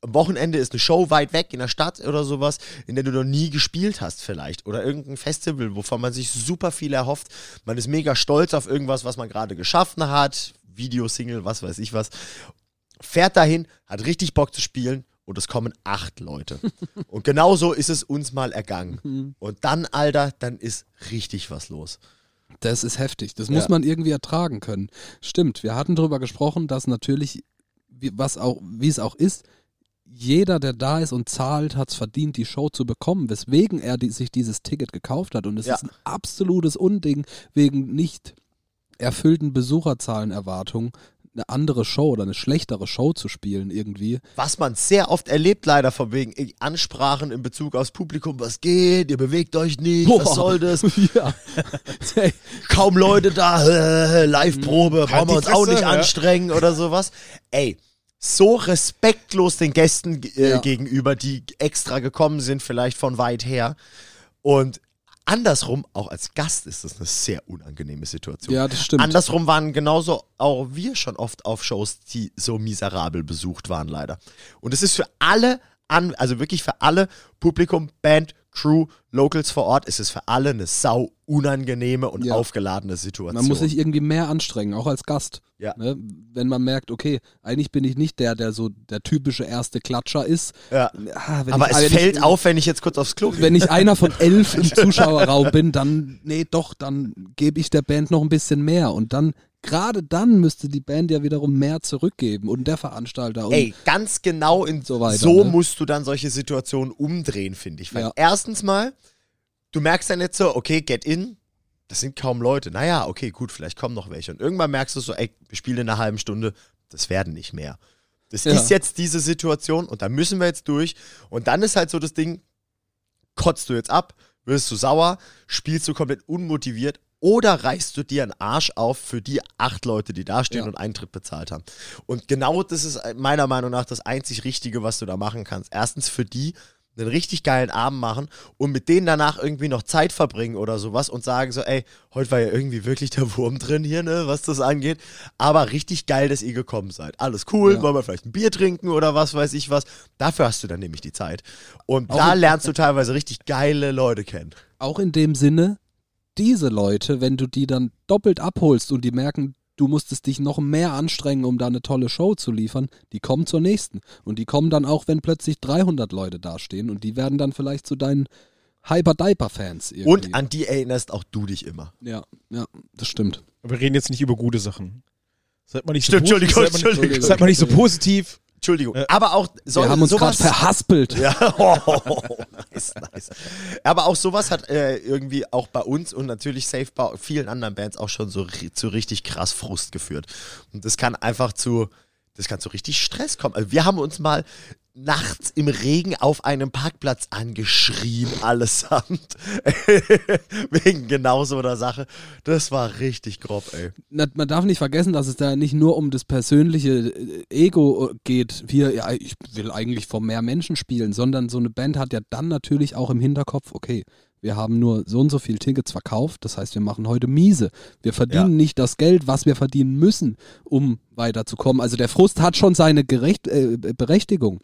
Am Wochenende ist eine Show weit weg in der Stadt oder sowas, in der du noch nie gespielt hast vielleicht. Oder irgendein Festival, wovon man sich super viel erhofft. Man ist mega stolz auf irgendwas, was man gerade geschaffen hat. Videosingle, was weiß ich was. Fährt dahin, hat richtig Bock zu spielen und es kommen acht Leute. und genauso ist es uns mal ergangen. Und dann, Alter, dann ist richtig was los. Das ist heftig. Das Ja. muss man irgendwie ertragen können. Stimmt, wir hatten darüber gesprochen, dass natürlich, was auch, wie es auch ist, jeder, der da ist und zahlt, hat es verdient, die Show zu bekommen, weswegen er die, sich dieses Ticket gekauft hat. Und es Ja. ist ein absolutes Unding, wegen nicht erfüllten Besucherzahlenerwartungen eine andere Show oder eine schlechtere Show zu spielen irgendwie. Was man sehr oft erlebt, leider von wegen ey, Ansprachen in Bezug aufs Publikum, was geht, ihr bewegt euch nicht, was Boah. soll das? ja. Kaum Leute da, äh, Live-Probe, Halt brauchen wir uns auch Fresse, nicht ja. anstrengen oder sowas. Ey, so respektlos den Gästen äh, Ja. gegenüber, die extra gekommen sind, vielleicht von weit her. Und andersrum, auch als Gast ist das eine sehr unangenehme Situation. ja, das stimmt. Andersrum waren genauso auch wir schon oft auf Shows, die so miserabel besucht waren, leider. Und es ist für alle, an, also wirklich für alle Publikum, Band, Crew, Locals vor Ort, es ist für alle eine sau unangenehme und Ja. aufgeladene Situation. Man muss sich irgendwie mehr anstrengen, auch als Gast. Ja. Ne? Wenn man merkt, okay, eigentlich bin ich nicht der, der so der typische erste Klatscher ist. ja. Ah, Aber ich, es fällt ich, auf, wenn ich jetzt kurz aufs Klo gehe. Wenn ich einer von elf im Zuschauerraum bin, dann, nee, doch, dann gebe ich der Band noch ein bisschen mehr. Und dann, gerade dann müsste die Band ja wiederum mehr zurückgeben und der Veranstalter. Und Ey, ganz genau in so weiter, so ne? musst du dann solche Situationen umdrehen, finde ich. Weil Ja. erstens mal, du merkst dann jetzt so, okay, get in, das sind kaum Leute. Naja, okay, gut, vielleicht kommen noch welche. Und irgendwann merkst du so, ey, wir spielen in einer halben Stunde, das werden nicht mehr. Das Ja. ist jetzt diese Situation und da müssen wir jetzt durch. Und dann ist halt so das Ding, kotzt du jetzt ab, wirst du sauer, spielst du komplett unmotiviert oder reißt du dir einen Arsch auf für die acht Leute, die da stehen Ja. und Eintritt bezahlt haben. Und genau das ist meiner Meinung nach das einzig Richtige, was du da machen kannst. Erstens für die einen richtig geilen Abend machen und mit denen danach irgendwie noch Zeit verbringen oder sowas und sagen so, ey, heute war ja irgendwie wirklich der Wurm drin hier, ne, was das angeht. Aber richtig geil, dass ihr gekommen seid. Alles cool, Ja. wollen wir vielleicht ein Bier trinken oder was weiß ich was. Dafür hast du dann nämlich die Zeit. Und Auch da lernst du teilweise richtig geile Leute kennen. auch in dem Sinne, diese Leute, wenn du die dann doppelt abholst und die merken, du musstest dich noch mehr anstrengen, um da eine tolle Show zu liefern, die kommen zur nächsten. Und die kommen dann auch, wenn plötzlich 300 Leute dastehen und die werden dann vielleicht zu deinen Hyper-Diaper-Fans. irgendwie. Und an die erinnerst auch du dich immer. Ja, ja, das stimmt. Aber wir reden jetzt nicht über gute Sachen. Seid mal nicht Stimmt, so Entschuldigung, mal, nicht- Entschuldigung. Seid mal nicht so positiv. Entschuldigung. Ja. Aber auch so, Wir haben uns gerade verhaspelt. Ja, oh, nice, nice. Aber auch sowas hat äh, irgendwie auch bei uns und natürlich safe bei vielen anderen Bands auch schon so zu richtig krass Frust geführt. Und das kann einfach zu, das kann zu richtig Stress kommen. Also wir haben uns mal nachts im Regen auf einem Parkplatz angeschrien, allesamt. Wegen genau so einer Sache. Das war richtig grob, ey. Man darf nicht vergessen, dass es da nicht nur um das persönliche äh, Ego geht. Wir, ja, ich will eigentlich vor mehr Menschen spielen, sondern so eine Band hat ja dann natürlich auch im Hinterkopf, okay, wir haben nur so und so viel Tickets verkauft, das heißt, wir machen heute miese. Wir verdienen Ja. nicht das Geld, was wir verdienen müssen, um weiterzukommen. Also der Frust hat schon seine Gerecht, äh, Berechtigung.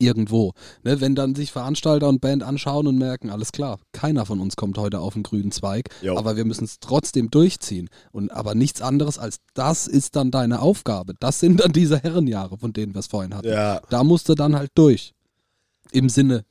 Irgendwo. Ne, wenn dann sich Veranstalter und Band anschauen und merken, alles klar, keiner von uns kommt heute auf den grünen Zweig, Jo. aber wir müssen es trotzdem durchziehen. Und aber nichts anderes als das ist dann deine Aufgabe. Das sind dann diese Herrenjahre, von denen wir es vorhin hatten. Ja. Da musst du dann halt durch. Im Sinne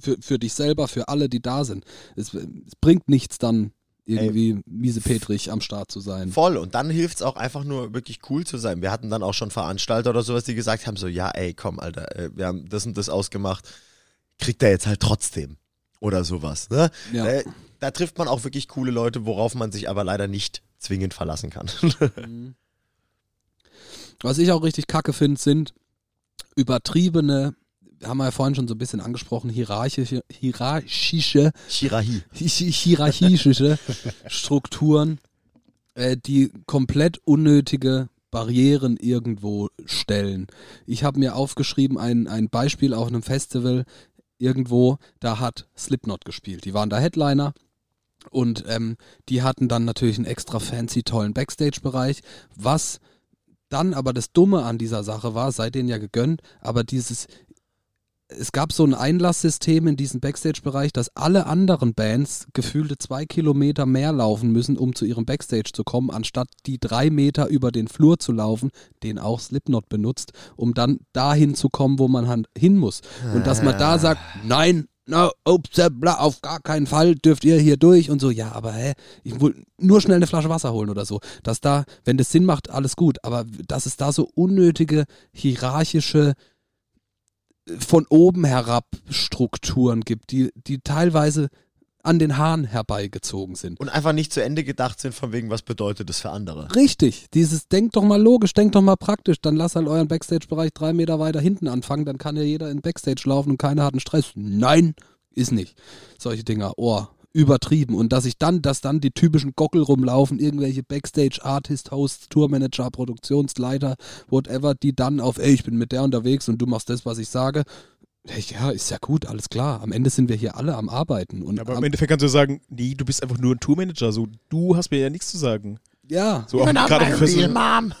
für, für dich selber, für alle, die da sind. Es, es bringt nichts dann irgendwie miesepetrig am Start zu sein. Voll. Und dann hilft es auch einfach nur wirklich cool zu sein. Wir hatten dann auch schon Veranstalter oder sowas, die gesagt haben: so, ja, ey, komm, Alter, äh, wir haben das und das ausgemacht. Kriegt er jetzt halt trotzdem. Oder sowas. Ne? Ja. Da, da trifft man auch wirklich coole Leute, worauf man sich aber leider nicht zwingend verlassen kann. Was ich auch richtig kacke finde, sind übertriebene, haben wir ja vorhin schon so ein bisschen angesprochen, hierarchische, hierarchische, Chirahi. hi- hierarchische Strukturen, äh, die komplett unnötige Barrieren irgendwo stellen. Ich habe mir aufgeschrieben, ein, ein Beispiel auf einem Festival irgendwo, da hat Slipknot gespielt. Die waren da Headliner. Und ähm, die hatten dann natürlich einen extra fancy, tollen Backstage-Bereich, was dann aber das Dumme an dieser Sache war, sei denen ja gegönnt, aber dieses, es gab so ein Einlasssystem in diesen Backstage-Bereich, dass alle anderen Bands gefühlte zwei Kilometer mehr laufen müssen, um zu ihrem Backstage zu kommen, anstatt die drei Meter über den Flur zu laufen, den auch Slipknot benutzt, um dann dahin zu kommen, wo man hin muss. Und dass man da sagt, nein, no, ups, äh, bla, auf gar keinen Fall dürft ihr hier durch und so, ja, aber hä, ich will nur schnell eine Flasche Wasser holen oder so. Dass da, wenn das Sinn macht, alles gut, aber dass es da so unnötige hierarchische von oben herab Strukturen gibt, die, die teilweise an den Haaren herbeigezogen sind. Und einfach nicht zu Ende gedacht sind, von wegen, was bedeutet das für andere. Richtig, dieses denkt doch mal logisch, denkt doch mal praktisch, dann lass halt euren Backstage-Bereich drei Meter weiter hinten anfangen, dann kann ja jeder in Backstage laufen und keiner hat einen Stress. Nein, ist nicht. Solche Dinger, oh, übertrieben. Und dass ich dann, dass dann die typischen Gockel rumlaufen, irgendwelche Backstage-Artist, Hosts, Tourmanager, Produktionsleiter, whatever, die dann auf, ey, ich bin mit der unterwegs und du machst das, was ich sage. Ja, ist ja gut, alles klar. Am Ende sind wir hier alle am Arbeiten. Und Aber am, im Endeffekt kannst du sagen, nee, du bist einfach nur ein Tourmanager. So, du hast mir ja nichts zu sagen. ja, So auch gerade auf dem Festival. Mom.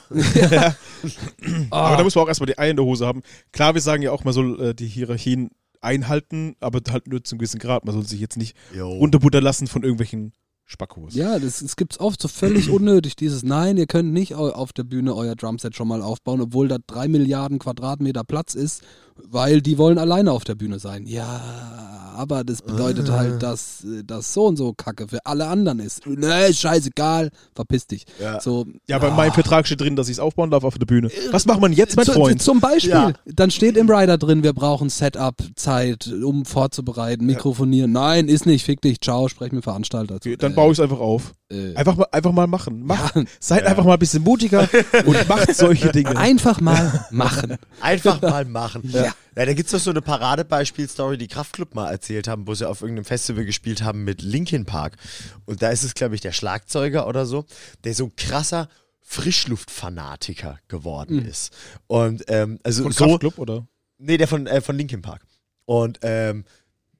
Aber da muss man auch erstmal die Eier in der Hose haben. Klar, wir sagen ja auch, man soll äh, die Hierarchien einhalten, aber halt nur zu einem gewissen Grad. Man soll sich jetzt nicht Jo. runterbuttern lassen von irgendwelchen Spackos. Ja, das, es gibt's oft so völlig unnötig, dieses Nein, ihr könnt nicht au- auf der Bühne euer Drumset schon mal aufbauen, obwohl da drei Milliarden Quadratmeter Platz ist, weil die wollen alleine auf der Bühne sein. Ja, aber das bedeutet halt, dass äh, das so und so Kacke für alle anderen ist. Ne, ist scheißegal, verpiss dich. Ja. So, Ja, aber in meinem Vertrag steht drin, dass ich es aufbauen darf auf der Bühne. Was macht man jetzt, mein Freund? Zum Beispiel, Ja. dann steht im Rider drin, wir brauchen Setup-Zeit, um vorzubereiten, mikrofonieren. Nein, ist nicht, fick dich, ciao, sprech mit Veranstalter. Okay, dann baue ich es einfach auf. äh, Einfach mal, einfach mal machen. Macht, Ja. Seid einfach mal ein bisschen mutiger und macht solche Dinge. Einfach mal machen. Einfach mal machen. Ja. Ja, da gibt's doch so eine Paradebeispiel-Story, die Kraftklub mal erzählt haben, wo sie auf irgendeinem Festival gespielt haben mit Linkin Park. Und da ist es, glaube ich, der Schlagzeuger oder so, der so ein krasser Frischluftfanatiker geworden ist. Und ähm, also Von so. Kraftclub, oder? Nee, der von, äh, von Linkin Park. Und ähm,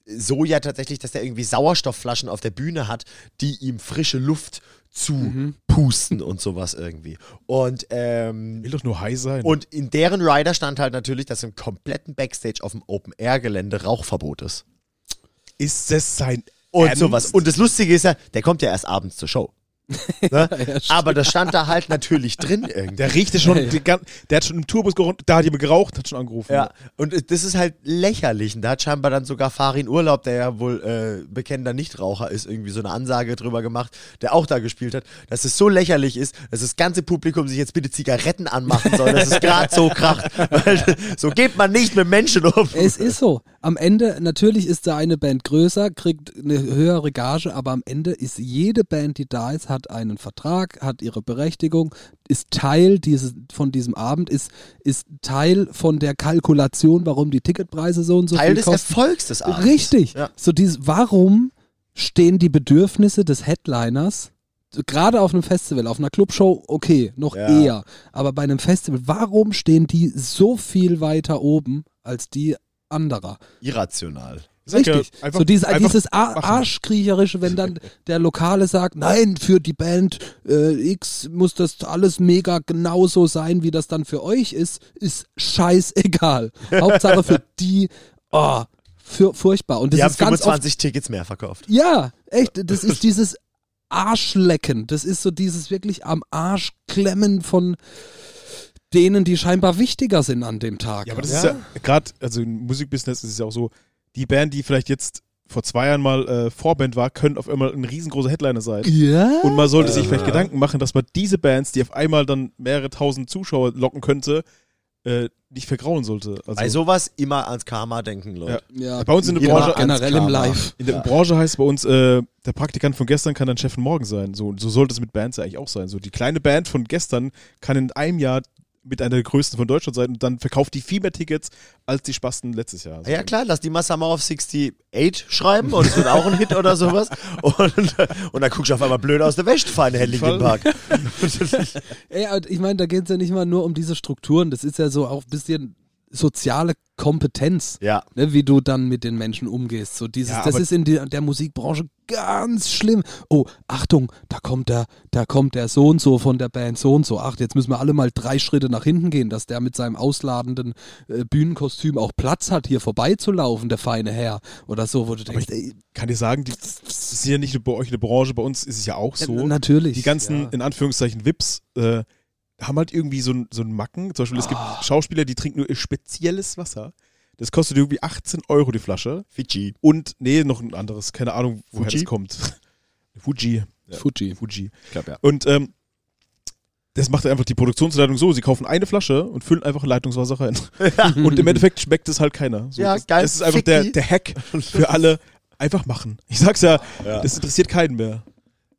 so ja tatsächlich, dass der irgendwie Sauerstoffflaschen auf der Bühne hat, die ihm frische Luft zu pusten und sowas irgendwie. Und ähm, Will doch nur high sein. und in deren Rider stand halt natürlich, dass im kompletten Backstage auf dem Open-Air-Gelände Rauchverbot ist. ist es sein Und Ernst? sowas. Und das Lustige ist ja, der kommt ja erst abends zur Show. Ne? Aber das stand da halt natürlich drin irgendwie. Der riecht ja schon, gan- der hat schon im Tourbus geraucht, da hat jemand geraucht, hat schon angerufen. Ja, und äh, das ist halt lächerlich. Und da hat scheinbar dann sogar Farin Urlaub, der ja wohl äh, bekennender Nichtraucher ist, irgendwie so eine Ansage drüber gemacht, der auch da gespielt hat, dass es so lächerlich ist, dass das ganze Publikum sich jetzt bitte Zigaretten anmachen soll, dass es gerade so kracht. Weil so geht man nicht mit Menschen um. Es ist so. Am Ende, natürlich ist da eine Band größer, kriegt eine höhere Gage, aber am Ende ist jede Band, die da ist, hat einen Vertrag, hat ihre Berechtigung, ist Teil dieses, von diesem Abend, ist, ist Teil von der Kalkulation, warum die Ticketpreise so und so Teil viel des kosten. Erfolgs des Abends. Richtig. Ja. So dieses, warum stehen die Bedürfnisse des Headliners gerade auf einem Festival, auf einer Clubshow, okay, noch Ja. eher, aber bei einem Festival, warum stehen die so viel weiter oben als die anderer? Irrational. Ich sag ja, Richtig. einfach- so dieses, einfach dieses. Arschkriecherische, wenn dann der Lokale sagt, nein, für die Band äh, X muss das alles mega genauso sein, wie das dann für euch ist, ist scheißegal. Hauptsache für die, oh, für, furchtbar. Und das Die haben ist ganz oft 25 Tickets mehr verkauft. ja, echt, das ist dieses Arschlecken. Das ist so dieses wirklich am Arsch klemmen von denen, die scheinbar wichtiger sind an dem Tag. Ja, aber das Ja. ist ja gerade, also im Musikbusiness ist es ja auch so, die Band, die vielleicht jetzt vor zwei Jahren mal äh, Vorband war, können auf einmal ein riesengroßer Headliner sein. ja? Und man sollte sich vielleicht Gedanken machen, dass man diese Bands, die auf einmal dann mehrere tausend Zuschauer locken könnte, äh, nicht vergrauen sollte. Also Bei sowas immer ans Karma denken, Leute. ja, bei uns in der jeder Branche generell im. Live. in der Branche heißt es bei uns, äh, der Praktikant von gestern kann dann Chef von morgen sein. So, so sollte es mit Bands ja eigentlich auch sein. So die kleine Band von gestern kann in einem Jahr mit einer der größten von Deutschland sein und dann verkauft die viel mehr Tickets als die Spasten letztes Jahr. Also Ja klar, lass die mal Summer of 68 schreiben und es wird auch ein Hit oder sowas. Und, und dann guckst du auf einmal blöd aus der Wäsche, feine Herr Linkin Park. Ey, ich meine, da geht es ja nicht mal nur um diese Strukturen, das ist ja so auch ein bisschen soziale Kompetenz, Ja. ne, wie du dann mit den Menschen umgehst. So dieses, Ja, das ist in der, der Musikbranche ganz schlimm. Oh, Achtung, da kommt der, da kommt der so und so von der Band so und so. Ach, jetzt müssen wir alle mal drei Schritte nach hinten gehen, dass der mit seinem ausladenden äh, Bühnenkostüm auch Platz hat, hier vorbeizulaufen, der feine Herr. Oder so, wo du denkst, ey, kann dir sagen, die, das ist ja nicht bei euch eine Branche, bei uns ist es ja auch so. ja, natürlich. die ganzen, in Anführungszeichen, Vips, äh, haben halt irgendwie so ein, so ein Macken. Zum Beispiel, es gibt Ah. Schauspieler, die trinken nur spezielles Wasser. Das kostet irgendwie 18 Euro die Flasche. Fidschi. Und, nee, noch ein anderes. Keine Ahnung, woher Fuji? das kommt. Fuji. Fuji. Fuji. Ich glaube ja. Und ähm, das macht einfach die Produktionsleitung so, sie kaufen eine Flasche und füllen einfach Leitungswasser rein. und im Endeffekt schmeckt es halt keiner. So, Ja, das, geil, Das ist einfach der, der Hack für alle. Einfach machen. Ich sag's ja, Ja. das interessiert keinen mehr.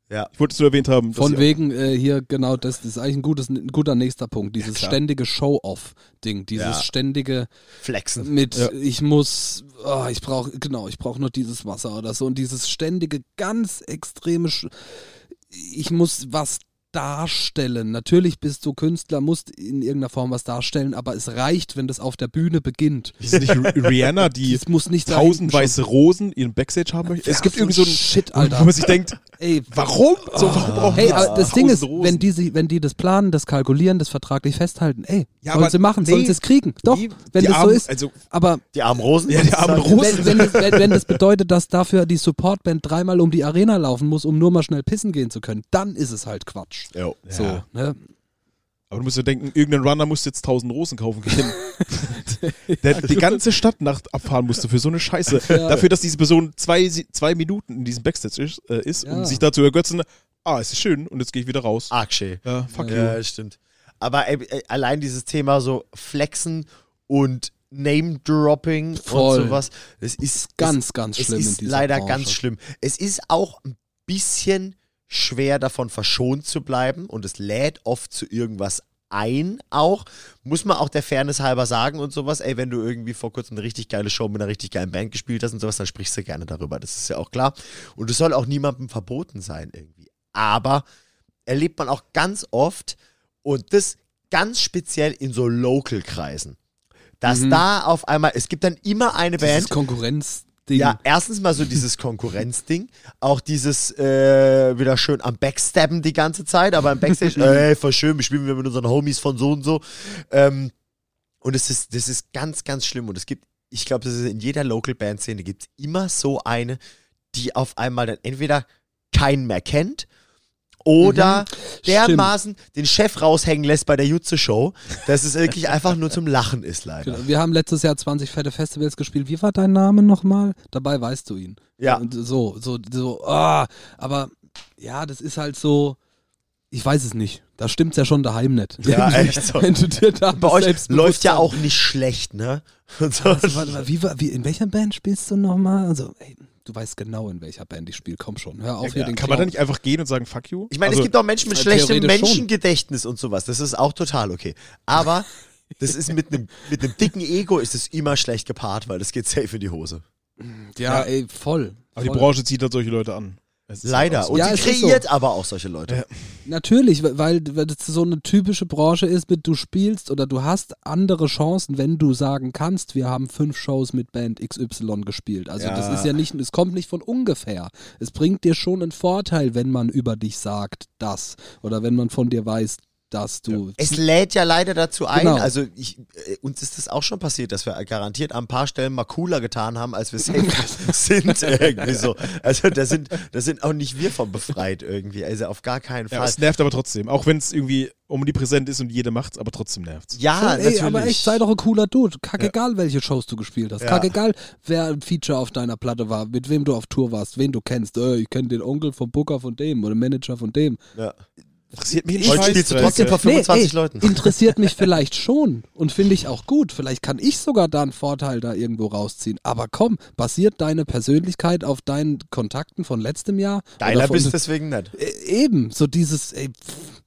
Ja. Ich wollte es nur erwähnt haben. Von wegen äh, hier genau das, das ist eigentlich ein, gutes, ein guter nächster Punkt. Dieses klar. ständige Show-off-Ding, dieses Ja. ständige Flexen. mit Ja. ich muss, oh, ich brauche genau, ich brauche nur dieses Wasser oder so und dieses ständige ganz extreme, Sch ich muss was darstellen. Natürlich bist du Künstler, musst in irgendeiner Form was darstellen, aber es reicht, wenn das auf der Bühne beginnt. Ist es nicht Ri- Rihanna, die Es muss nicht tausend weiße Rosen ihren Backstage haben möchte? Es Ja, gibt irgendwie so ein Shit, wo Alter. man sich denkt, Ey, warum? So, warum brauchen Hey, aber das Ding ist, tausend wenn Rosen? die, sich- wenn die das planen, das kalkulieren, das vertraglich festhalten, ey, Ja, sollen sie machen, nee, sollen sie es kriegen. Doch, die- wenn die das so armen- ist. Also, Aber Die armen Rosen. Ja, die armen. Rosen. wenn, wenn, das, wenn, wenn das bedeutet, dass dafür die Supportband dreimal um die Arena laufen muss, um nur mal schnell pissen gehen zu können, dann ist es halt Quatsch. Jo. So, Ja. ne? Aber du musst ja denken, irgendein Runner muss jetzt tausend Rosen kaufen gehen. Der die ganze Stadt Nacht abfahren musste für so eine Scheiße. Ja. Dafür, dass diese Person zwei, zwei Minuten in diesem Backstage ist, äh, ist Ja. um sich da zu ergötzen, ah, es ist schön und jetzt gehe ich wieder raus. Arg schön. Ja, fuck Ja, you. das stimmt. Aber ey, ey, allein dieses Thema so Flexen und Name-Dropping und sowas, das ist Ganz, ganz es schlimm in ist leider Branche. ganz schlimm. Es ist auch ein bisschen schwer davon verschont zu bleiben und es lädt oft zu irgendwas ein auch. Muss man auch der Fairness halber sagen und sowas. Ey, wenn du irgendwie vor kurzem eine richtig geile Show mit einer richtig geilen Band gespielt hast und sowas, dann sprichst du gerne darüber. Das ist ja auch klar. Und es soll auch niemandem verboten sein irgendwie. Aber erlebt man auch ganz oft und das ganz speziell in so Local-Kreisen. Dass Mhm. da auf einmal, es gibt dann immer eine Band, Dieses Konkurrenzding. ja, erstens mal so dieses Konkurrenzding, auch dieses äh, wieder schön am Backstabben die ganze Zeit, aber im Backstage, ey, voll schön, wir spielen wir mit unseren Homies von so und so. Ähm, und es ist, das ist ganz, ganz schlimm. Und es gibt, ich glaube, das ist in jeder Local-Band-Szene gibt es immer so eine, die auf einmal dann entweder keinen mehr kennt oder dermaßen den Chef raushängen lässt bei der Jutze-Show, dass es wirklich einfach nur zum Lachen ist, leider. Genau. Wir haben letztes Jahr 20 fette Festivals gespielt. Wie war dein Name nochmal? Dabei weißt du ihn. Ja. Und so, so, so, ah, aber ja, das ist halt so, ich weiß es nicht. Da stimmt's ja schon daheim nicht. Ja, echt so. Wenn du dir da Bei euch läuft ja auch nicht schlecht, ne? So. Also, warte mal, wie, war- wie, in welcher Band spielst du nochmal? Also, ey, du weißt genau, in welcher Band ich spiele. Komm schon, hör auf hier den Kann man da Clown. nicht einfach gehen und sagen, fuck you? Ich meine, also, es gibt auch Menschen mit äh, schlechtem theoretisch schon. Menschengedächtnis und sowas. Das ist auch total okay. Aber das ist mit einem mit einem dicken Ego ist es immer schlecht gepaart, weil das geht safe in die Hose. Ja, Ja. ey, voll. aber die voll. Branche zieht halt solche Leute an. Ist Leider. so. Und Ja, sie kreiert aber auch solche Leute. Ja. Natürlich, weil, weil das so eine typische Branche ist, mit du spielst oder du hast andere Chancen, wenn du sagen kannst, wir haben fünf Shows mit Band XY gespielt. Also das Ja. ist ja nicht, es kommt nicht von ungefähr. Es bringt dir schon einen Vorteil, wenn man über dich sagt, das. Oder wenn man von dir weiß, dass du. Es lädt ja leider dazu ein. Genau. Also ich, äh, uns ist das auch schon passiert, dass wir garantiert an ein paar Stellen mal cooler getan haben, als wir safe sind irgendwie so. Also da sind, da sind auch nicht wir von befreit irgendwie. Also auf gar keinen Ja, Fall. es nervt aber trotzdem. Auch wenn es irgendwie omnipräsent ist und jeder macht's, aber trotzdem nervt's. Ja, Ey, natürlich. aber echt, sei doch ein cooler Dude. Kack Ja. egal, welche Shows du gespielt hast. Ja. Kack egal, wer ein Feature auf deiner Platte war, mit wem du auf Tour warst, wen du kennst. Äh, ich kenne den Onkel vom Booker von dem oder Manager von dem. ja. Interessiert mich Ich- Heute spielst du trotzdem vor 25 Nee, ey, Leuten. Interessiert mich vielleicht schon und finde ich auch gut. Vielleicht kann ich sogar da einen Vorteil da irgendwo rausziehen. Aber komm, basiert deine Persönlichkeit auf deinen Kontakten von letztem Jahr? Deiner von- bist deswegen nicht. Äh, Eben, so dieses, ey, pff,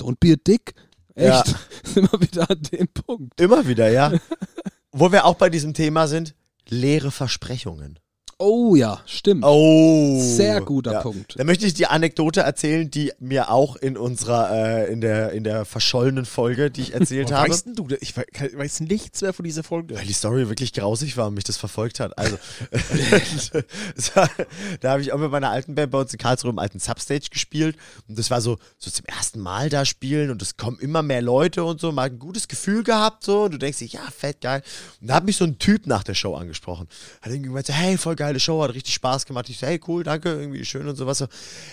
don't be a dick. Ja. Echt, sind wir wieder an dem Punkt. Immer wieder, ja. Wo wir auch bei diesem Thema sind, leere Versprechungen. Oh ja, stimmt. Oh. Sehr guter ja. Punkt. Da möchte ich die Anekdote erzählen, die mir auch in unserer, äh, in der, in der verschollenen Folge, die ich erzählt habe. weißt du? Ich weiß nichts mehr von dieser Folge. Weil die Story wirklich grausig war und mich das verfolgt hat. Also, da habe ich auch mit meiner alten Band bei uns in Karlsruhe im alten Substage gespielt. Und das war so, so zum ersten Mal da spielen und es kommen immer mehr Leute und so. Man hat ein gutes Gefühl gehabt so. Und du denkst dir, ja, fett, geil. Und da hat mich so ein Typ nach der Show angesprochen. Hat irgendwie gemeint, so, hey, voll geile Show, hat richtig Spaß gemacht. Ich so, hey, cool, danke, irgendwie schön und sowas. So,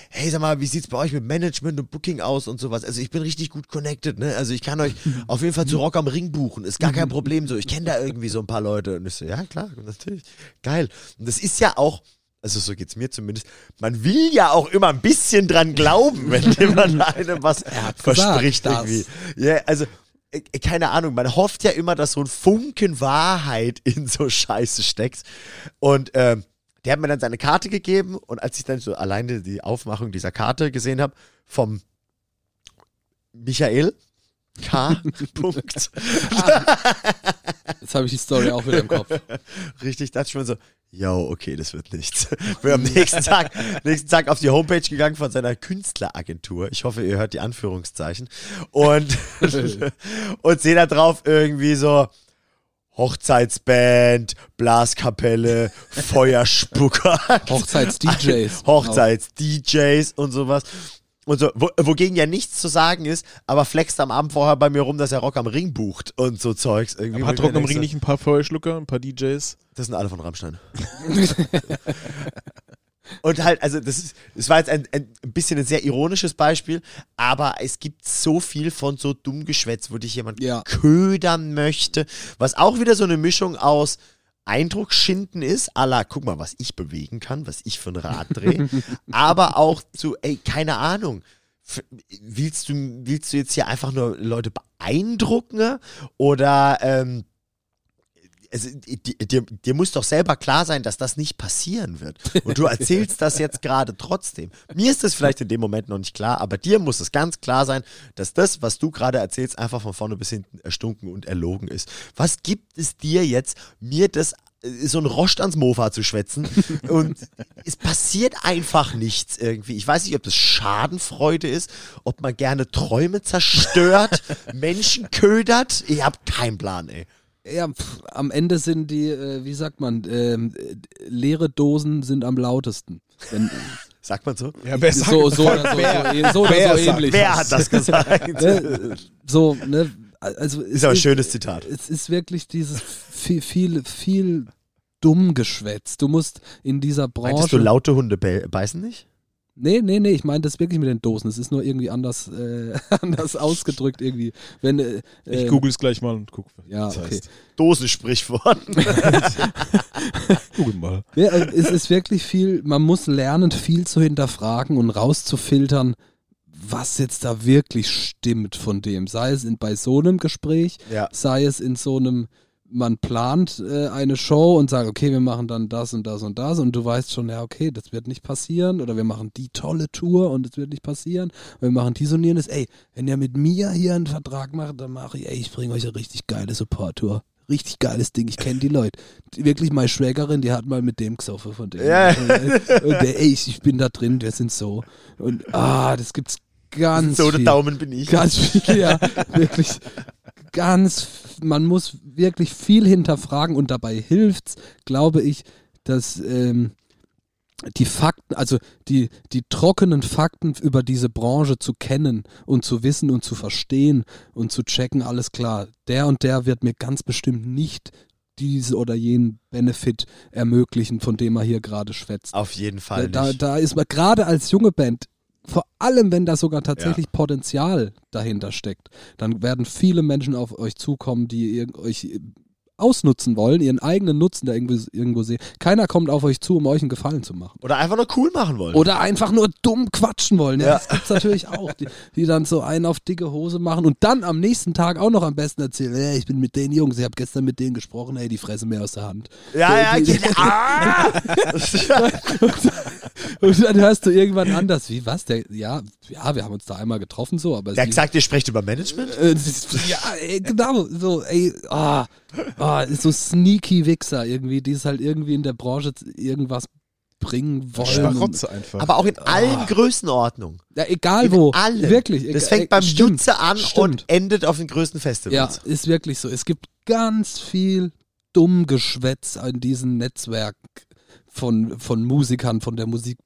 hey, sag mal, wie sieht's bei euch mit Management und Booking aus und sowas? Also ich bin richtig gut connected, ne? Also ich kann euch auf jeden Fall zu Rock am Ring buchen. Ist gar kein Problem so. Ich kenne da irgendwie so ein paar Leute. Und ich so, ja, klar, natürlich. Geil. Und das ist ja auch, also so geht's mir zumindest, man will ja auch immer ein bisschen dran glauben, wenn jemand einem was verspricht gesagt, irgendwie. Ja, also äh, keine Ahnung, man hofft ja immer, dass so ein Funken Wahrheit in so Scheiße steckt. Und ähm, der hat mir dann seine Karte gegeben und als ich dann so alleine die Aufmachung dieser Karte gesehen habe, vom Michael K. Punkt. Jetzt habe ich die Story auch wieder im Kopf. Richtig, dachte ich mir so, yo, okay, das wird nichts. Bin am nächsten Tag, nächsten Tag auf die Homepage gegangen von seiner Künstleragentur. Ich hoffe, ihr hört die Anführungszeichen. Und, und sehe da drauf irgendwie so, Hochzeitsband, Blaskapelle, Feuerspucker. Hochzeits-DJs. Hochzeits-DJs und sowas. Und so, wo, wogegen ja nichts zu sagen ist, aber flext am Abend vorher bei mir rum, dass er Rock am Ring bucht und so Zeugs. Irgendwie Aber hat Rock am Ring nicht ein paar Feuerschlucker, ein paar DJs? Das sind alle von Rammstein. Und halt, also das ist, es war jetzt ein, ein bisschen ein sehr ironisches Beispiel, aber es gibt so viel von so Dummgeschwätz, wo dich jemand Ja. ködern möchte, was auch wieder so eine Mischung aus Eindrucksschinden ist, à la, guck mal, was ich bewegen kann, was ich für ein Rad drehe, aber auch zu, ey, keine Ahnung, willst du, willst du jetzt hier einfach nur Leute beeindrucken oder, ähm, also, di- dir, dir muss doch selber klar sein, dass das nicht passieren wird. Und du erzählst das jetzt gerade trotzdem. Mir ist das vielleicht in dem Moment noch nicht klar, aber dir muss es ganz klar sein, dass das, was du gerade erzählst, einfach von vorne bis hinten erstunken und erlogen ist. Was gibt es dir jetzt, mir das äh, so ein Rost ans Mofa zu schwätzen und es passiert einfach nichts irgendwie. Ich weiß nicht, ob das Schadenfreude ist, ob man gerne Träume zerstört, Menschen ködert. Ich habe keinen Plan, ey. Ja, pff, am Ende sind die, äh, wie sagt man, ähm, äh, leere Dosen sind am lautesten. Wenn, Sagt man so? Ja, wer sagt so, so das? oder so, Wer? so, so, oder Wer so sagt- ähnlich. Wer hat das gesagt? Ne, so, ne, also es Ist aber ein schönes Zitat. Es ist wirklich dieses viel, viel, viel dumm geschwätzt. Du musst in dieser Branche. Meintest du, laute Hunde beißen nicht? Nee, nee, nee, ich meine das wirklich mit den Dosen. Es ist nur irgendwie anders, äh, anders ausgedrückt irgendwie. Wenn, äh, Ich äh, google es gleich mal und guck, was Ja, das okay. heißt. Dosensprichwort. Google mal. Ja, also es ist wirklich viel, man muss lernen, viel zu hinterfragen und rauszufiltern, was jetzt da wirklich stimmt von dem. Sei es in, bei so einem Gespräch, Ja. sei es in so einem, man plant äh, eine Show und sagt, okay, wir machen dann das und das und das und du weißt schon, ja, okay, das wird nicht passieren oder wir machen die tolle Tour und es wird nicht passieren wir machen dies und jenes. Ey, wenn ihr mit mir hier einen Vertrag macht, dann mache ich, ey, ich bringe euch eine richtig geile Support-Tour. richtig geiles Ding, ich kenne die Leute. Wirklich, meine Schwägerin, die hat mal mit dem gesoffen von dem. Ja. Und der, ey, ich, ich bin da drin, wir sind so. Und ah, das gibt's ganz so der viel. Daumen bin ich. Ganz viel, ja, wirklich ganz, man muss wirklich viel hinterfragen und dabei hilft's, glaube ich, dass ähm, die Fakten, also die, die trockenen Fakten über diese Branche zu kennen und zu wissen und zu verstehen und zu checken, alles klar, der und der wird mir ganz bestimmt nicht diese oder jenen Benefit ermöglichen, von dem er hier gerade schwätzt. Auf jeden Fall Da, nicht. da ist man gerade als junge Band, vor allem wenn da sogar tatsächlich Potenzial dahinter steckt, dann werden viele Menschen auf euch zukommen, die euch ausnutzen wollen, ihren eigenen Nutzen da irgendwo, irgendwo sehen. Keiner kommt auf euch zu, um euch einen Gefallen zu machen. Oder einfach nur cool machen wollen. Oder einfach nur dumm quatschen wollen. Ja, Ja. Das gibt's natürlich auch. Die, die dann so einen auf dicke Hose machen und dann am nächsten Tag auch noch am besten erzählen, hey, ich bin mit den Jungs, ich habe gestern mit denen gesprochen, hey, die fressen mir aus der Hand. ja, ja, Die- genau. Ah! Und dann hörst du irgendwann anders, wie, was? Der, ja, ja, wir haben uns da einmal getroffen, so, aber Der hat gesagt, ihr sprecht über Management? äh, ja, ey, genau, so, ey, ah, ah, so sneaky Wichser irgendwie, die es halt irgendwie in der Branche irgendwas bringen wollen. Schmarotze einfach. Aber auch in allen Größenordnungen. Ja, egal In wo. allen. Wirklich. Das fängt beim Jutze an stimmt. und endet auf den größten Ja, Festivals. ist wirklich so. Es gibt ganz viel dumm Geschwätz an diesem Netzwerk von, von Musikern, von der Musikbranche.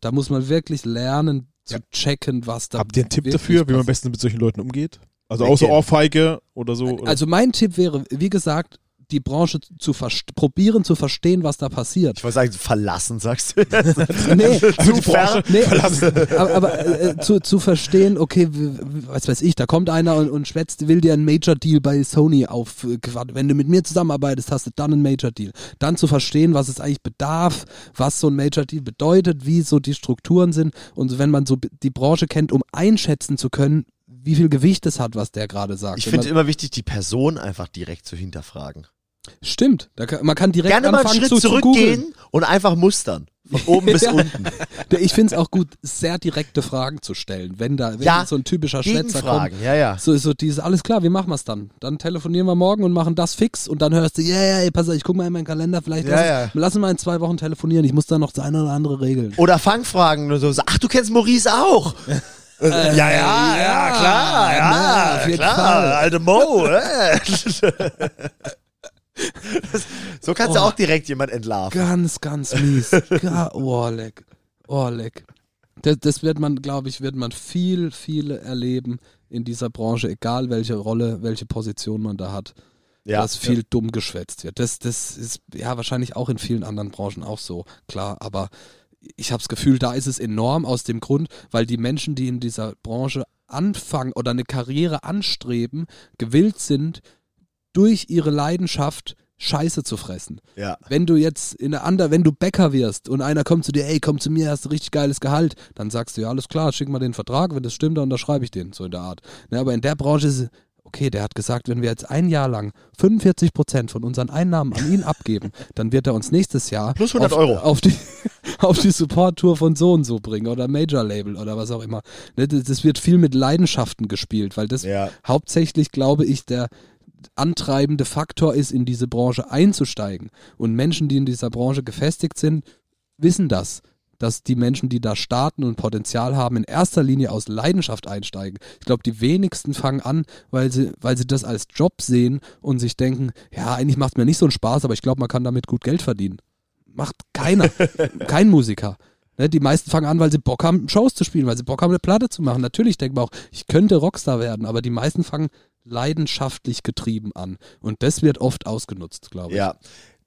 Da muss man wirklich lernen zu checken, was da Habt ihr einen Tipp dafür, wie man am besten mit solchen Leuten umgeht? Also außer Ohrfeige oder so? Oder? Also mein Tipp wäre, wie gesagt, die Branche zu probieren zu verstehen, was da passiert. Ich wollte sagen, verlassen, sagst du. Nee, Also die Branche Nee, verlassen. aber, aber äh, zu, zu verstehen, okay, was weiß ich, da kommt einer und, und schwätzt, will dir einen Major-Deal bei Sony auf. äh, Wenn du mit mir zusammenarbeitest, hast du dann einen Major-Deal. Dann zu verstehen, was es eigentlich bedarf, was so ein Major-Deal bedeutet, wie so die Strukturen sind und wenn man so die Branche kennt, um einschätzen zu können, wie viel Gewicht es hat, was der gerade sagt. Ich finde immer wichtig, die Person einfach direkt zu hinterfragen. Stimmt, kann, man kann direkt Gerne mal einen Schritt zu, zu zurückgehen und einfach mustern. Von oben bis unten. Ich finde es auch gut, sehr direkte Fragen zu stellen, wenn da wenn Ja, so ein typischer Schwätzer kommt. Ja, ja. So, so dieses, alles klar, wie machen wir es dann? Dann telefonieren wir morgen und machen das fix und dann hörst du, ja, ja, ey, pass auf, ich guck mal in meinen Kalender, vielleicht Ja, lass, ja. lass uns mal in zwei Wochen telefonieren, ich muss da noch das eine oder andere regeln. Oder Fangfragen oder so. Ach, du kennst Maurice auch. ja, ja, ja, ja, klar, ja, na, klar, Fall. alte Mo. äh. so kannst du Oh. auch direkt jemand entlarven. Ganz, ganz mies. Ga oh, leck. Oh, leck. Das, das wird man, glaube ich, wird man viel, viel erleben in dieser Branche, egal welche Rolle, welche Position man da hat. Ja, dass viel dumm geschwätzt wird. Das, das ist ja wahrscheinlich auch in vielen anderen Branchen auch so, klar, aber ich habe das Gefühl, da ist es enorm aus dem Grund, weil die Menschen, die in dieser Branche anfangen oder eine Karriere anstreben, gewillt sind, durch ihre Leidenschaft Scheiße zu fressen. ja. Wenn du jetzt in einer anderen, wenn du Bäcker wirst und einer kommt zu dir, ey, komm zu mir, hast du richtig geiles Gehalt, dann sagst du, ja, alles klar, schick mal den Vertrag, wenn das stimmt, dann unterschreibe ich den, so in der Art. Ne, aber in der Branche ist okay, der hat gesagt, wenn wir jetzt ein Jahr lang 45 Prozent von unseren Einnahmen an ihn abgeben, dann wird er uns nächstes Jahr Plus 100 auf, Euro. auf die, auf die Support-Tour von so und so bringen oder Major-Label oder was auch immer. Ne, das, das wird viel mit Leidenschaften gespielt, weil das Ja. hauptsächlich, glaube ich, der antreibende Faktor ist, in diese Branche einzusteigen. Und Menschen, die in dieser Branche gefestigt sind, wissen das. Dass die Menschen, die da starten und Potenzial haben, in erster Linie aus Leidenschaft einsteigen. Ich glaube, die wenigsten fangen an, weil sie, weil sie das als Job sehen und sich denken, ja, eigentlich macht es mir nicht so einen Spaß, aber ich glaube, man kann damit gut Geld verdienen. Macht keiner. Kein Musiker. Ne, die meisten fangen an, weil sie Bock haben, Shows zu spielen, weil sie Bock haben, eine Platte zu machen. Natürlich denkt man auch, ich könnte Rockstar werden, aber die meisten fangen leidenschaftlich getrieben an. Und das wird oft ausgenutzt, glaube ich. Ja.